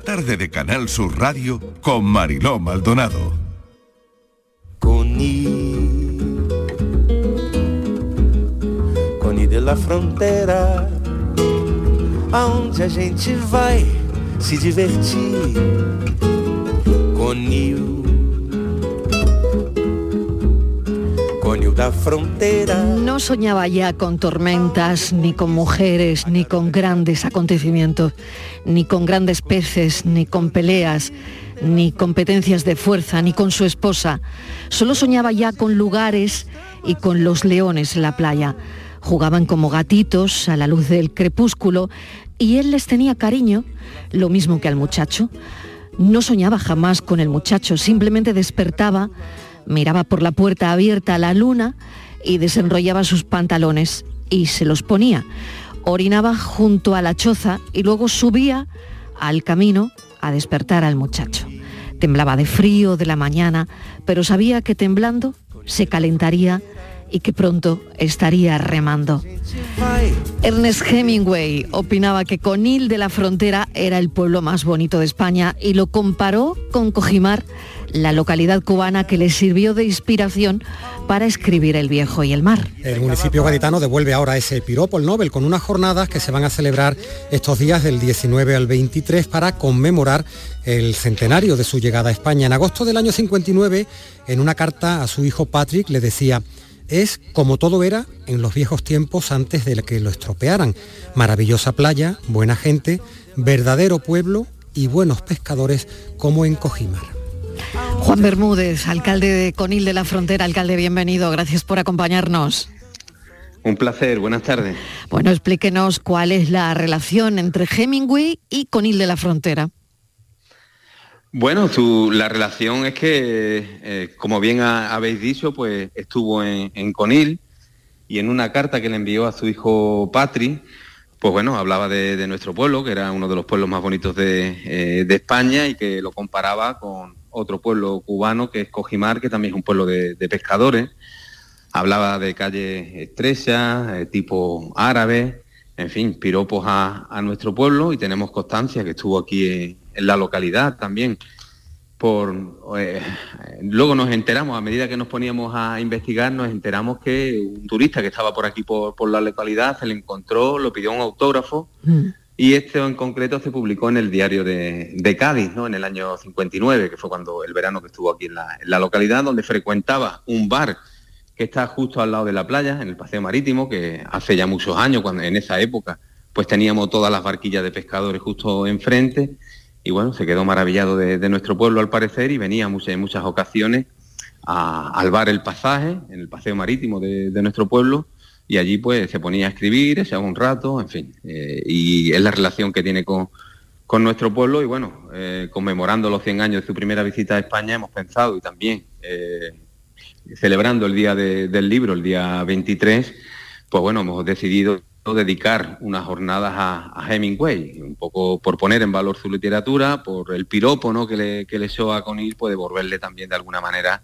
Tarde de Canal Sur Radio con Mariló Maldonado.
Coni, Coni de la fronteira, aonde a gente vai se divertir. Conil, Conil da fronteira.
No soñaba ya con tormentas, ni con mujeres, ni con grandes acontecimientos, ni con grandes peces, ni con peleas, ni competencias de fuerza, ni con su esposa. Solo soñaba ya con lugares y con los leones en la playa. Jugaban como gatitos a la luz del crepúsculo y él les tenía cariño, lo mismo que al muchacho. No soñaba jamás con el muchacho, simplemente despertaba, miraba por la puerta abierta a la luna y desenrollaba sus pantalones y se los ponía. Orinaba junto a la choza y luego subía al camino a despertar al muchacho. Temblaba de frío de la mañana, pero sabía que temblando se calentaría y que pronto estaría remando. Ernest Hemingway opinaba que Conil de la Frontera era el pueblo más bonito de España y lo comparó con Cojimar, la localidad cubana que le sirvió de inspiración para escribir El Viejo y el Mar.
El municipio gaditano devuelve ahora ese piropo, el Nobel, con unas jornadas que se van a celebrar estos días del 19 al 23 para conmemorar el centenario de su llegada a España. En agosto del año 59, en una carta a su hijo Patrick, le decía, es como todo era en los viejos tiempos antes de que lo estropearan. Maravillosa playa, buena gente, verdadero pueblo y buenos pescadores como en Cojimar.
Juan Bermúdez, alcalde de Conil de la Frontera, alcalde, bienvenido, gracias por acompañarnos.
Un placer, buenas tardes.
Bueno, explíquenos cuál es la relación entre Hemingway y Conil de la Frontera.
Bueno, su- la relación es que, eh, como bien ha- habéis dicho, pues estuvo en, en Conil y en una carta que le envió a su hijo Patri, pues bueno, hablaba de, de nuestro pueblo, que era uno de los pueblos más bonitos de, eh, de España y que lo comparaba con otro pueblo cubano que es Cojimar, que también es un pueblo de, pescadores. Hablaba de calles estrechas, eh, tipo árabe, en fin, piropos a, a nuestro pueblo y tenemos constancia que estuvo aquí en, en la localidad también. Por, eh, luego nos enteramos, a medida que nos poníamos a investigar, nos enteramos que un turista que estaba por aquí, por, por la localidad, se le encontró, lo pidió un autógrafo y esto en concreto se publicó en el diario de, Cádiz, ¿no? en el año 59, que fue cuando el verano que estuvo aquí en la, localidad, donde frecuentaba un bar que está justo al lado de la playa, en el paseo marítimo, que hace ya muchos años, cuando en esa época, pues teníamos todas las barquillas de pescadores justo enfrente, y bueno, se quedó maravillado de, nuestro pueblo al parecer y venía muchas, en muchas ocasiones a- al bar El Pasaje, en el paseo marítimo de nuestro pueblo, y allí pues se ponía a escribir, echaba un rato, en fin, eh, y es la relación que tiene con, con nuestro pueblo y bueno, eh, conmemorando los 100 años de su primera visita a España hemos pensado y también eh, celebrando el Día de- del Libro, el día 23, pues bueno, hemos decidido dedicar unas jornadas a, Hemingway, un poco por poner en valor su literatura, por el piropo ¿no? que le, que le echó a Conil, pues devolverle también de alguna manera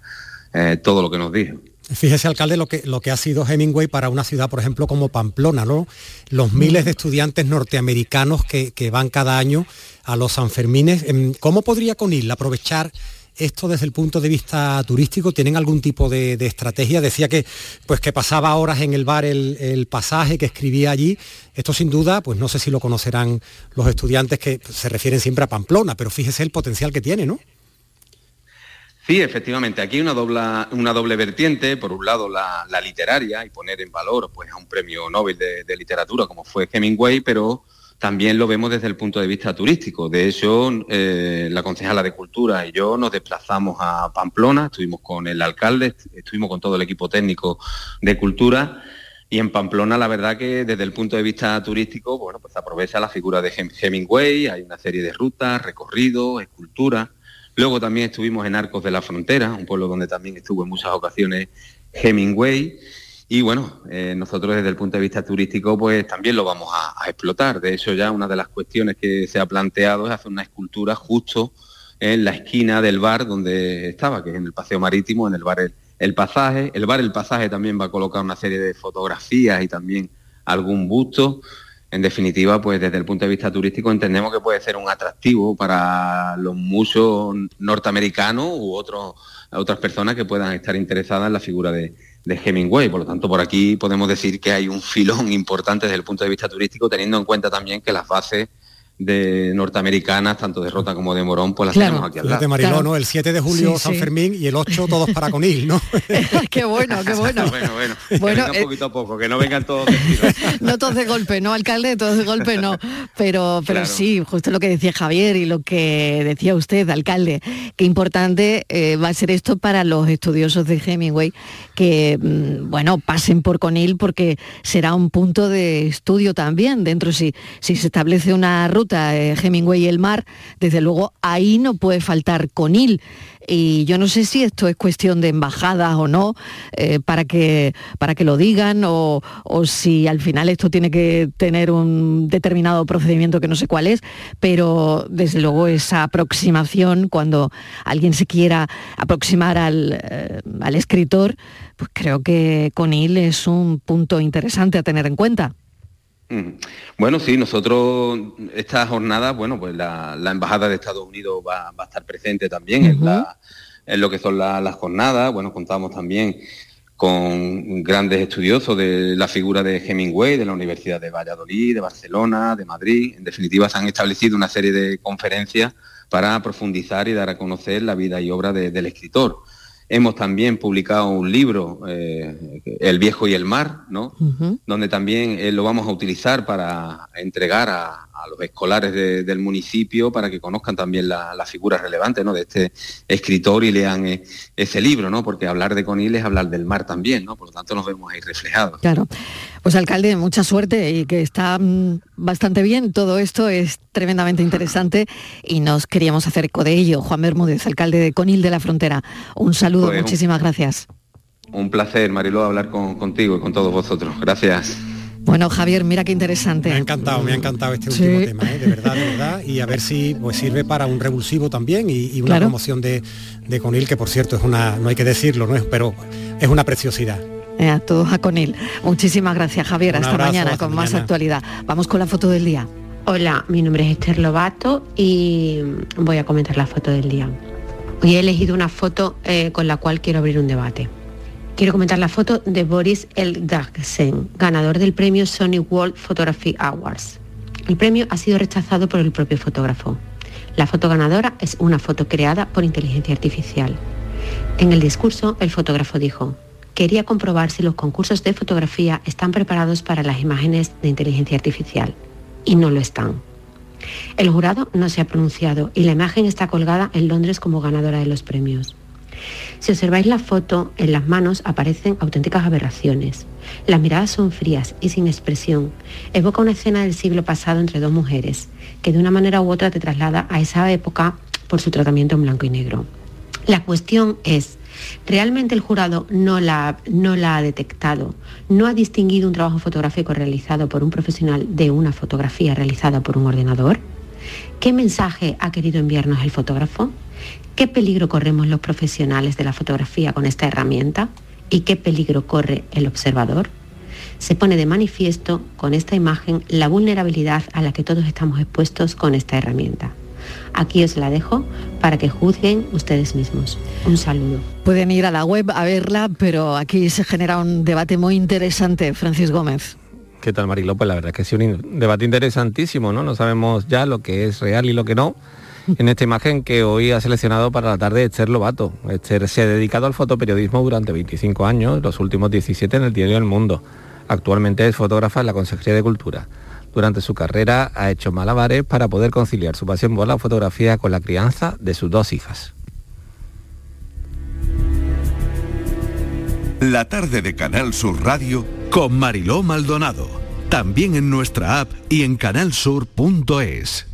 todo lo que nos dijo.
Fíjese, alcalde, lo que, lo que ha sido Hemingway para una ciudad, por ejemplo, como Pamplona, ¿no? Los miles de estudiantes norteamericanos que, que van cada año a los Sanfermines. Em, ¿Cómo podría Conil aprovechar esto desde el punto de vista turístico? ¿Tienen algún tipo de, de estrategia? Decía que, pues, que pasaba horas en el bar el, el pasaje, que escribía allí. Esto sin duda, pues no sé si lo conocerán los estudiantes que se refieren siempre a Pamplona, pero fíjese el potencial que tiene, ¿no?
Sí, efectivamente, aquí hay una doble, una doble vertiente, por un lado la, la literaria y poner en valor pues, a un premio Nobel de, de literatura como fue Hemingway, pero también lo vemos desde el punto de vista turístico. De hecho, eh, la concejala de Cultura y yo nos desplazamos a Pamplona, estuvimos con el alcalde, est- estuvimos con todo el equipo técnico de Cultura y en Pamplona la verdad que desde el punto de vista turístico, bueno, pues aprovecha la figura de Hem- Hemingway, hay una serie de rutas, recorridos, esculturas. Luego también estuvimos en Arcos de la Frontera, un pueblo donde también estuvo en muchas ocasiones Hemingway. Y bueno, eh, nosotros desde el punto de vista turístico pues también lo vamos a, a explotar. De hecho ya una de las cuestiones que se ha planteado es hacer una escultura justo en la esquina del bar donde estaba, que es en el Paseo Marítimo, en el bar El, El Pasaje. El bar El Pasaje también va a colocar una serie de fotografías y también algún busto. En definitiva, pues desde el punto de vista turístico entendemos que puede ser un atractivo para los musos norteamericanos u otros, otras personas que puedan estar interesadas en la figura de, de Hemingway. Por lo tanto, por aquí podemos decir que hay un filón importante desde el punto de vista turístico, teniendo en cuenta también que las bases de norteamericanas, tanto de Rota como de Morón, pues las
Claro.
tenemos aquí al lado.
Mariló, ¿no? El 7 de julio
Sí,
San
sí.
Fermín y el 8 todos para Conil, ¿no?
qué bueno, qué bueno.
bueno, bueno,
Bueno, eh,
poquito a poco, que no vengan todos vestidos.
No todos de golpe, no, alcalde, todos de golpe no. Pero, pero
Claro.
sí, justo lo que decía Javier y lo que decía usted, alcalde, qué importante eh, va a ser esto para los estudiosos de Hemingway, que, mm, bueno, pasen por Conil porque será un punto de estudio también. Dentro, si, si se establece una ruta eh, Hemingway y el mar, desde luego ahí no puede faltar Conil. Y yo no sé si esto es cuestión de embajadas o no, eh, para, que, para que lo digan, o, o si al final esto tiene que tener un determinado procedimiento que no sé cuál es, pero desde luego esa aproximación, cuando alguien se quiera aproximar al, eh, al escritor, pues creo que Conil es un punto interesante a tener en cuenta.
Bueno, sí, nosotros esta jornada, bueno, pues la, la Embajada de Estados Unidos va, va a estar presente también en, la- en lo que son la- las jornadas. Bueno, contamos también con grandes estudiosos de la figura de Hemingway, de la Universidad de Valladolid, de Barcelona, de Madrid. En definitiva, se han establecido una serie de conferencias para profundizar y dar a conocer la vida y obra de- del escritor. Hemos también publicado un libro, eh, El viejo y el mar, ¿no? donde también eh, lo vamos a utilizar para entregar a, a los escolares de- del municipio para que conozcan también la- las figuras relevantes ¿no? de este escritor y lean eh, ese libro, ¿no? porque hablar de Conil es hablar del mar también, ¿no? por lo tanto nos vemos ahí reflejados.
Claro. Pues alcalde, mucha suerte y que está mm, bastante bien. Todo esto es tremendamente interesante y nos queríamos hacer eco de ello. Juan Bermúdez, alcalde de Conil de la Frontera. Un saludo,
Pues, un-
muchísimas gracias.
Un placer, Mariló, hablar con- contigo y con todos vosotros. Gracias.
Bueno, Javier, mira qué interesante.
Me ha encantado, me ha encantado este
Sí.
último tema, ¿eh? de verdad, de verdad, y a ver si pues sirve para un revulsivo también y, y una
Claro.
promoción de, de Conil, que por cierto es una, no hay que decirlo, ¿no es? pero es una preciosidad.
Eh, a todos a Conil. Muchísimas gracias, Javier.
Un
Hasta
abrazo,
mañana
hasta
con más actualidad. Vamos con la foto del día.
Hola, mi nombre es Esther Lobato y voy a comentar la foto del día. Hoy he elegido una foto eh, con la cual quiero abrir un debate. Quiero comentar la foto de Boris Eldagsen, ganador del premio Sony World Photography Awards. El premio ha sido rechazado por el propio fotógrafo. La foto ganadora es una foto creada por inteligencia artificial. En el discurso, el fotógrafo dijo, quería comprobar si los concursos de fotografía están preparados para las imágenes de inteligencia artificial. Y no lo están. El jurado no se ha pronunciado y la imagen está colgada en Londres como ganadora de los premios. Si observáis la foto, en las manos aparecen auténticas aberraciones. Las miradas son frías y sin expresión. Evoca una escena del siglo pasado entre dos mujeres, que de una manera u otra te traslada a esa época por su tratamiento en blanco y negro. La cuestión es, ¿realmente el jurado no la, no la ha detectado? ¿No ha distinguido un trabajo fotográfico realizado por un profesional de una fotografía realizada por un ordenador? ¿Qué mensaje ha querido enviarnos el fotógrafo? ¿Qué peligro corremos los profesionales de la fotografía con esta herramienta? ¿Y qué peligro corre el observador? Se pone de manifiesto con esta imagen la vulnerabilidad a la que todos estamos expuestos con esta herramienta. Aquí os la dejo para que juzguen ustedes mismos. Un saludo.
Pueden ir a la web a verla, pero aquí se genera un debate muy interesante, Francis Gómez.
¿Qué tal, Mariló? Pues la verdad es que sido un debate interesantísimo, ¿no? No sabemos ya lo que es real y lo que no. En esta imagen que hoy ha seleccionado para la tarde Esther Lobato. Esther se ha dedicado al fotoperiodismo durante 25 años, los últimos 17 en el diario El Mundo. Actualmente es fotógrafa en la Consejería de Cultura. Durante su carrera ha hecho malabares para poder conciliar su pasión por la fotografía con la crianza de sus dos hijas.
La tarde de Canal Sur Radio con Mariló Maldonado. También en nuestra app y en canalsur.es.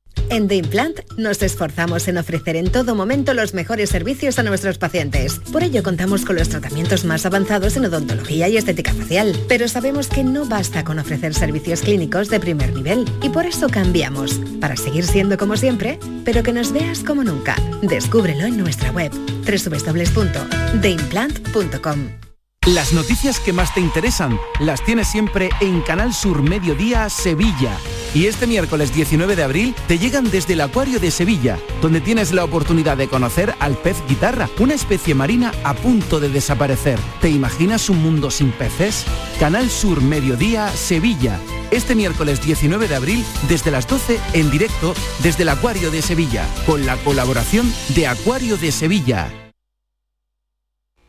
En The Implant nos esforzamos en ofrecer en todo momento los mejores servicios a nuestros pacientes. Por ello contamos con los tratamientos más avanzados en odontología y estética facial. Pero sabemos que no basta con ofrecer servicios clínicos de primer nivel y por eso cambiamos, para seguir siendo como siempre, pero que nos veas como nunca. Descúbrelo en nuestra web www.theimplant.com.
Las noticias que más te interesan las tienes siempre en Canal Sur Mediodía Sevilla. Y este miércoles 19 de abril te llegan desde el Acuario de Sevilla, donde tienes la oportunidad de conocer al pez guitarra, una especie marina a punto de desaparecer. ¿Te imaginas un mundo sin peces? Canal Sur Mediodía Sevilla. Este miércoles 19 de abril desde las 12 en directo desde el Acuario de Sevilla, con la colaboración de Acuario de Sevilla.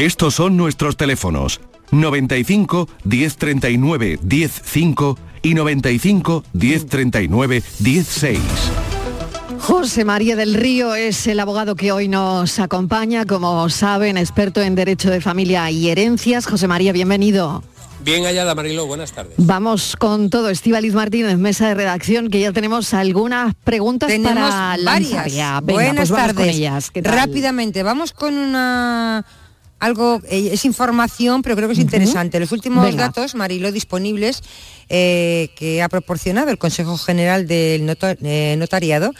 Estos son nuestros teléfonos 95 1039 105 y 95 1039 16.
José María del Río es el abogado que hoy nos acompaña, como saben, experto en derecho de familia y herencias. José María, bienvenido.
Bien hallada, Mariló, buenas tardes.
Vamos con todo. Estíbaliz Martínez, mesa de redacción, que ya tenemos algunas preguntas
Tenemos
para
varias.
ya. Venga,
Buenas
pues vamos con
tardes.
ellas. ¿Qué tal?
Rápidamente, vamos con una algo eh, es información, pero creo que es interesante. Los últimos
Venga.
datos, Marilo, disponibles eh, que ha proporcionado el Consejo General del Noto- eh, Notariado.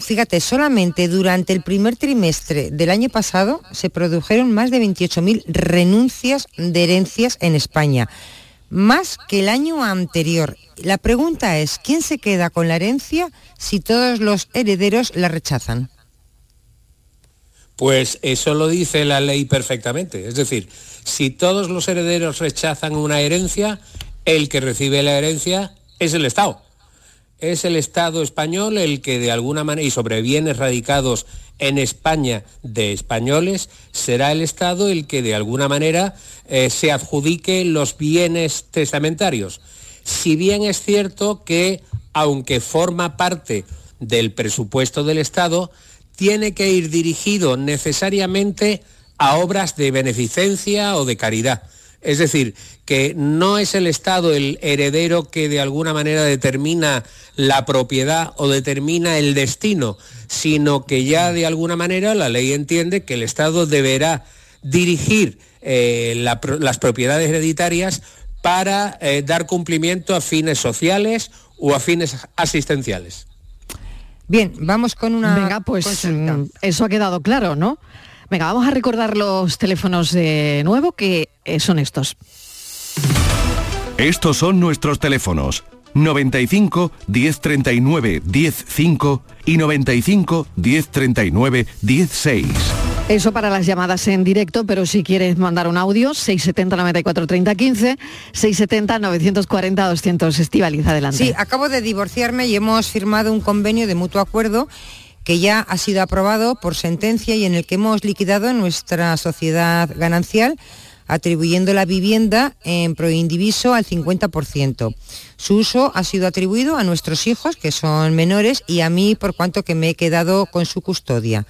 fíjate, solamente durante el primer trimestre del año pasado se produjeron más de 28.000 renuncias de herencias en España, más que el año anterior. La pregunta es, ¿quién se queda con la herencia si todos los herederos la rechazan?
Pues eso lo dice la ley perfectamente. Es decir, si todos los herederos rechazan una herencia, el que recibe la herencia es el Estado. Es el Estado español el que de alguna manera, y sobre bienes radicados en España de españoles, será el Estado el que de alguna manera eh, se adjudique los bienes testamentarios. Si bien es cierto que, aunque forma parte del presupuesto del Estado, tiene que ir dirigido necesariamente a obras de beneficencia o de caridad. Es decir, que no es el Estado el heredero que de alguna manera determina la propiedad o determina el destino, sino que ya de alguna manera la ley entiende que el Estado deberá dirigir eh, las propiedades hereditarias para eh, dar cumplimiento a fines sociales o a fines asistenciales.
Bien, vamos con una...
Venga, pues mm, eso ha quedado claro, ¿no? Venga, vamos a recordar los teléfonos de nuevo, que eh, son estos.
Estos son nuestros teléfonos. 95 1039 105 y 95 1039 16.
Eso para las llamadas en directo, pero si quieres mandar un audio, 670 94 30 15, 670 940 200. Estivaliza adelante.
Sí, acabo de divorciarme y hemos firmado un convenio de mutuo acuerdo que ya ha sido aprobado por sentencia y en el que hemos liquidado nuestra sociedad ganancial atribuyendo la vivienda en proindiviso al 50%. Su uso ha sido atribuido a nuestros hijos, que son menores, y a mí por cuanto que me he quedado con su custodia.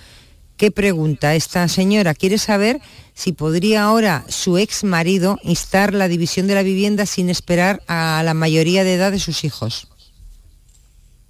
¿Qué pregunta esta señora? Quiere saber si podría ahora su ex marido instar la división de la vivienda sin esperar a la mayoría de edad de sus hijos.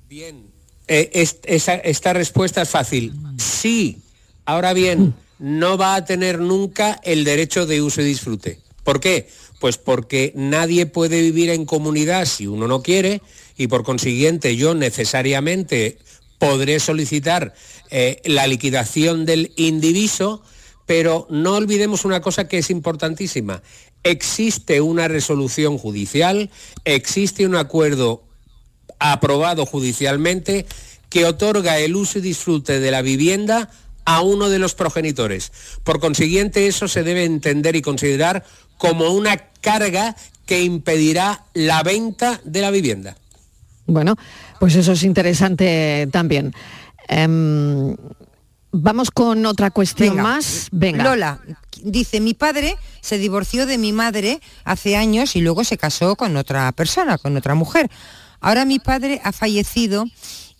Bien, eh, esta respuesta es fácil. Sí. Ahora bien, no va a tener nunca el derecho de uso y disfrute. ¿Por qué? Pues porque nadie puede vivir en comunidad si uno no quiere y por consiguiente yo necesariamente podré solicitar eh, la liquidación del indiviso, pero no olvidemos una cosa que es importantísima. Existe una resolución judicial, existe un acuerdo aprobado judicialmente que otorga el uso y disfrute de la vivienda a uno de los progenitores. Por consiguiente, eso se debe entender y considerar como una carga que impedirá la venta de la vivienda.
Bueno, pues eso es interesante también. Em, vamos con otra cuestión más. Venga.
Lola dice, mi padre se divorció de mi madre hace años y luego se casó con otra persona, con otra mujer. Ahora mi padre ha fallecido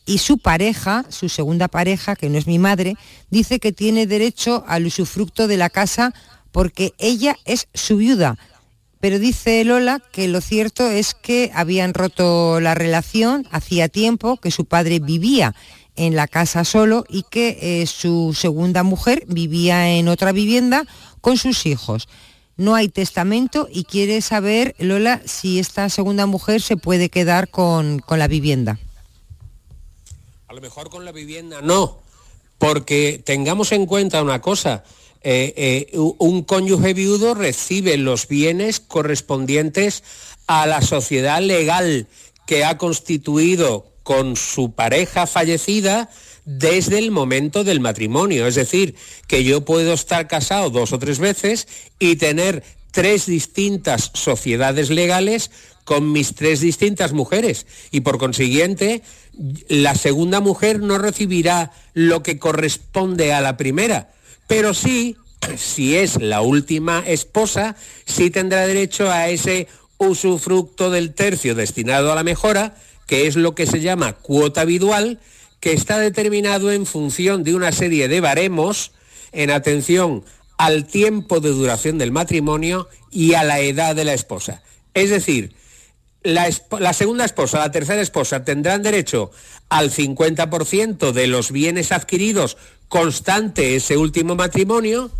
y su pareja, su segunda pareja, que no es mi madre, dice que tiene derecho al usufructo de la casa porque ella es su viuda pero dice Lola que lo cierto es que habían roto la relación hacía tiempo, que su padre vivía en la casa solo y que eh, su segunda mujer vivía en otra vivienda con sus hijos. No hay testamento y quiere saber, Lola, si esta segunda mujer se puede quedar con, con la vivienda.
A lo mejor con la vivienda no, porque tengamos en cuenta una cosa, eh, eh, un cónyuge viudo recibe los bienes correspondientes a la sociedad legal que ha constituido con su pareja fallecida desde el momento del matrimonio. Es decir, que yo puedo estar casado dos o tres veces y tener tres distintas sociedades legales con mis tres distintas mujeres. Y por consiguiente, la segunda mujer no recibirá lo que corresponde a la primera pero sí, si es la última esposa, sí tendrá derecho a ese usufructo del tercio destinado a la mejora, que es lo que se llama cuota habitual, que está determinado en función de una serie de baremos en atención al tiempo de duración del matrimonio y a la edad de la esposa. Es decir, la, la, segunda esposa, la tercera esposa tendrán derecho al 50% de los bienes adquiridos constante ese último matrimonio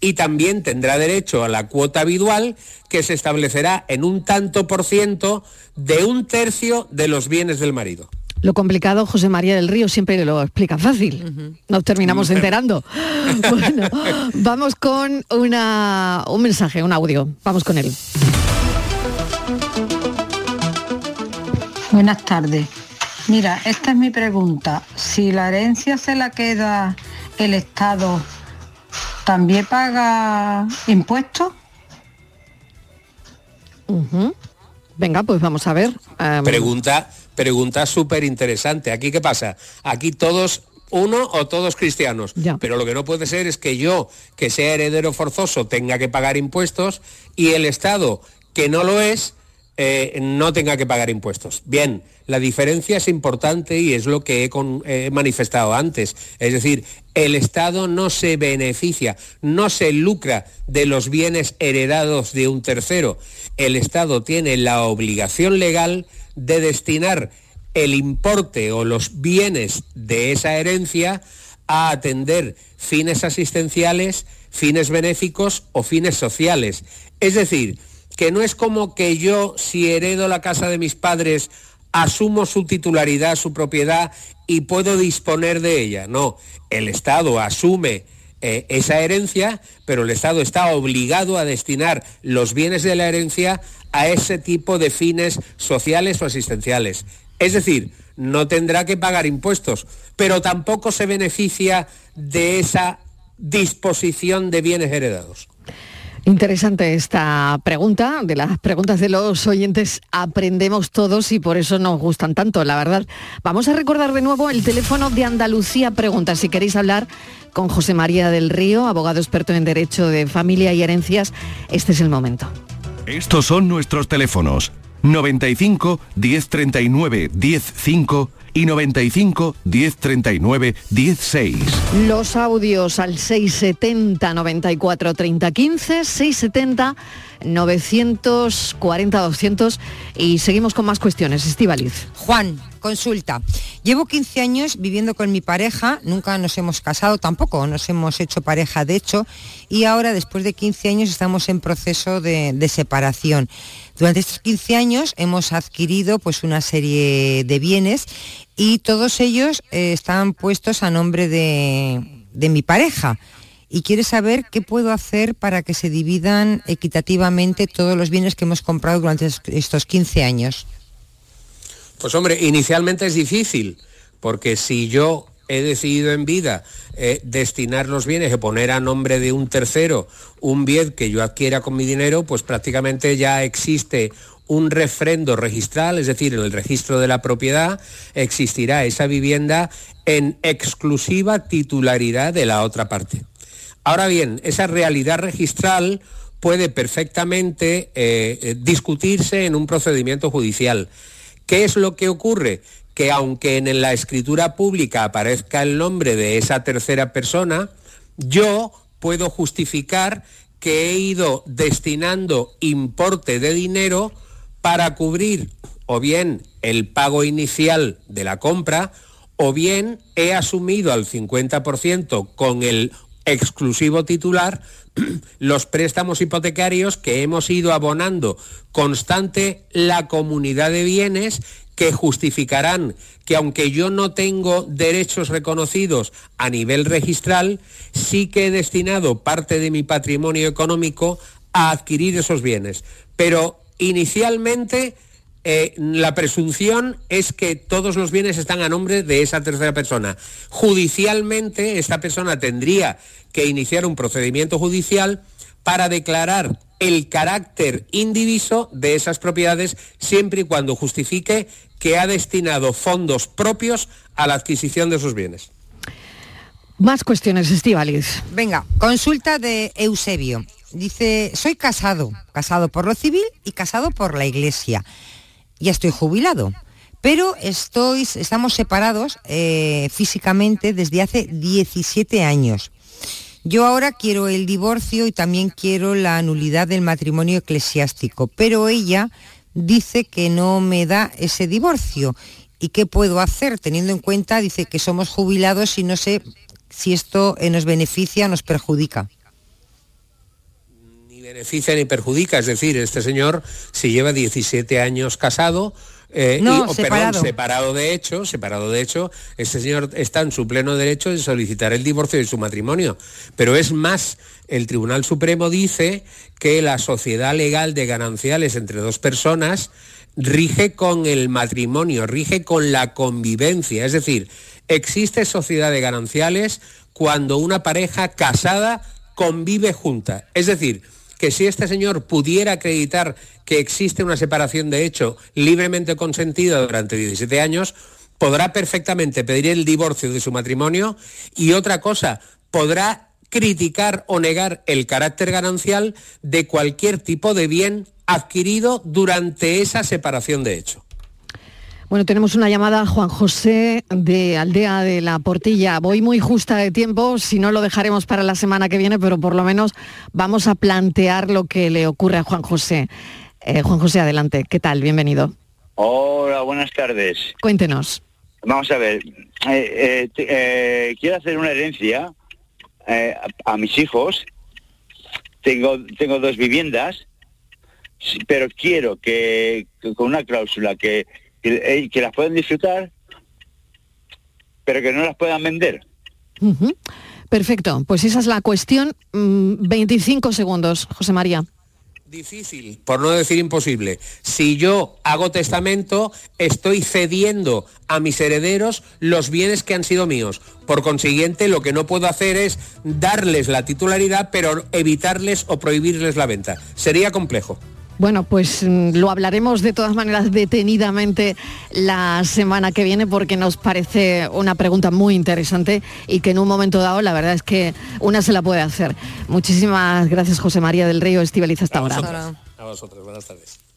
y también tendrá derecho a la cuota habitual que se establecerá en un tanto por ciento de un tercio de los bienes del marido.
Lo complicado, José María del Río siempre lo explica fácil. Nos terminamos enterando. bueno, vamos con una, un mensaje, un audio. Vamos con él.
Buenas tardes. Mira, esta es mi pregunta. Si la herencia se la queda el Estado ¿también paga impuestos?
Venga, pues vamos a ver.
Pregunta, pregunta súper interesante. ¿Aquí qué pasa? Aquí todos uno o todos cristianos. Pero lo que no puede ser es que yo, que sea heredero forzoso, tenga que pagar impuestos y el Estado, que no lo es, eh, no tenga que pagar impuestos. Bien, la diferencia es importante y es lo que con- he manifestado antes. Es decir, el Estado no se beneficia, no se lucra de los bienes heredados de un tercero. El Estado tiene la obligación legal de destinar el importe o los bienes de esa herencia a atender fines asistenciales, fines benéficos o fines sociales. Es decir, que no es como que yo, si heredo la casa de mis padres, asumo su titularidad, su propiedad y puedo disponer de ella. No, el Estado asume eh, esa herencia, pero el Estado está obligado a destinar los bienes de la herencia a ese tipo de fines sociales o asistenciales. Es decir, no tendrá que pagar impuestos, pero tampoco se beneficia de esa disposición de bienes heredados.
Interesante esta pregunta. De las preguntas de los oyentes aprendemos todos y por eso nos gustan tanto, la verdad. Vamos a recordar de nuevo el teléfono de Andalucía Pregunta. Si queréis hablar con José María del Río, abogado experto en Derecho de Familia y Herencias, este es el momento.
Estos son nuestros teléfonos 95 1039 105 y 95 1039 16.
Los audios al 670 94 30 15, 670 940 200 y seguimos con más cuestiones. Estivaliz.
Juan, consulta. Llevo 15 años viviendo con mi pareja, nunca nos hemos casado tampoco, nos hemos hecho pareja de hecho, y ahora después de 15 años estamos en proceso de, de separación. Durante estos 15 años hemos adquirido pues una serie de bienes y todos ellos eh, están puestos a nombre de, de mi pareja. Y quiere saber qué puedo hacer para que se dividan equitativamente todos los bienes que hemos comprado durante es- estos 15 años.
Pues hombre, inicialmente es difícil, porque si yo he decidido en vida eh, destinar los bienes y poner a nombre de un tercero un bien que yo adquiera con mi dinero, pues prácticamente ya existe un refrendo registral, es decir, en el registro de la propiedad existirá esa vivienda en exclusiva titularidad de la otra parte. Ahora bien, esa realidad registral puede perfectamente eh, eh, discutirse en un procedimiento judicial. ¿Qué es lo que ocurre? Que aunque en la escritura pública aparezca el nombre de esa tercera persona, yo puedo justificar que he ido destinando importe de dinero para cubrir o bien el pago inicial de la compra o bien he asumido al 50% con el exclusivo titular los préstamos hipotecarios que hemos ido abonando constante la comunidad de bienes que justificarán que aunque yo no tengo derechos reconocidos a nivel registral, sí que he destinado parte de mi patrimonio económico a adquirir esos bienes. Pero inicialmente eh, la presunción es que todos los bienes están a nombre de esa tercera persona. Judicialmente, esta persona tendría que iniciar un procedimiento judicial para declarar el carácter indiviso de esas propiedades siempre y cuando justifique que ha destinado fondos propios a la adquisición de esos bienes.
Más cuestiones, Estivaliz.
Venga, consulta de Eusebio. Dice, soy casado, casado por lo civil y casado por la iglesia. Ya estoy jubilado, pero estoy, estamos separados eh, físicamente desde hace 17 años. Yo ahora quiero el divorcio y también quiero la nulidad del matrimonio eclesiástico, pero ella dice que no me da ese divorcio. ¿Y qué puedo hacer teniendo en cuenta, dice que somos jubilados y no sé si esto eh, nos beneficia o nos perjudica?
Ni beneficia ni perjudica, es decir, este señor si lleva 17 años casado, eh,
No,
y- o,
separado.
perdón, separado de hecho, separado de hecho, este señor está en su pleno derecho de solicitar el divorcio de su matrimonio. Pero es más, el Tribunal Supremo dice que la sociedad legal de gananciales entre dos personas rige con el matrimonio, rige con la convivencia. Es decir, existe sociedad de gananciales cuando una pareja casada convive junta. Es decir, que si este señor pudiera acreditar que existe una separación de hecho libremente consentida durante 17 años, podrá perfectamente pedir el divorcio de su matrimonio y otra cosa, podrá criticar o negar el carácter ganancial de cualquier tipo de bien adquirido durante esa separación de hecho.
Bueno, tenemos una llamada a Juan José de Aldea de la Portilla. Voy muy justa de tiempo, si no lo dejaremos para la semana que viene, pero por lo menos vamos a plantear lo que le ocurre a Juan José. Eh, Juan José, adelante. ¿Qué tal? Bienvenido.
Hola, buenas tardes.
Cuéntenos.
Vamos a ver, eh, eh, quiero hacer una herencia a, mis hijos. Tengo, tengo dos viviendas, pero quiero que con una cláusula que que, que las puedan disfrutar, pero que no las puedan vender.
Perfecto, pues esa es la cuestión. 25 mm, segundos, José María.
Difícil, por no decir imposible. Si yo hago testamento, estoy cediendo a mis herederos los bienes que han sido míos. Por consiguiente, lo que no puedo hacer es darles la titularidad, pero evitarles o prohibirles la venta. Sería complejo.
Bueno, pues mm, lo hablaremos de todas maneras detenidamente la semana que viene porque nos parece una pregunta muy interesante y que en un momento dado la verdad es que una se la puede hacer. Muchísimas gracias José María del Río, Estivaliza hasta ahora.
A vosotros, buenas tardes.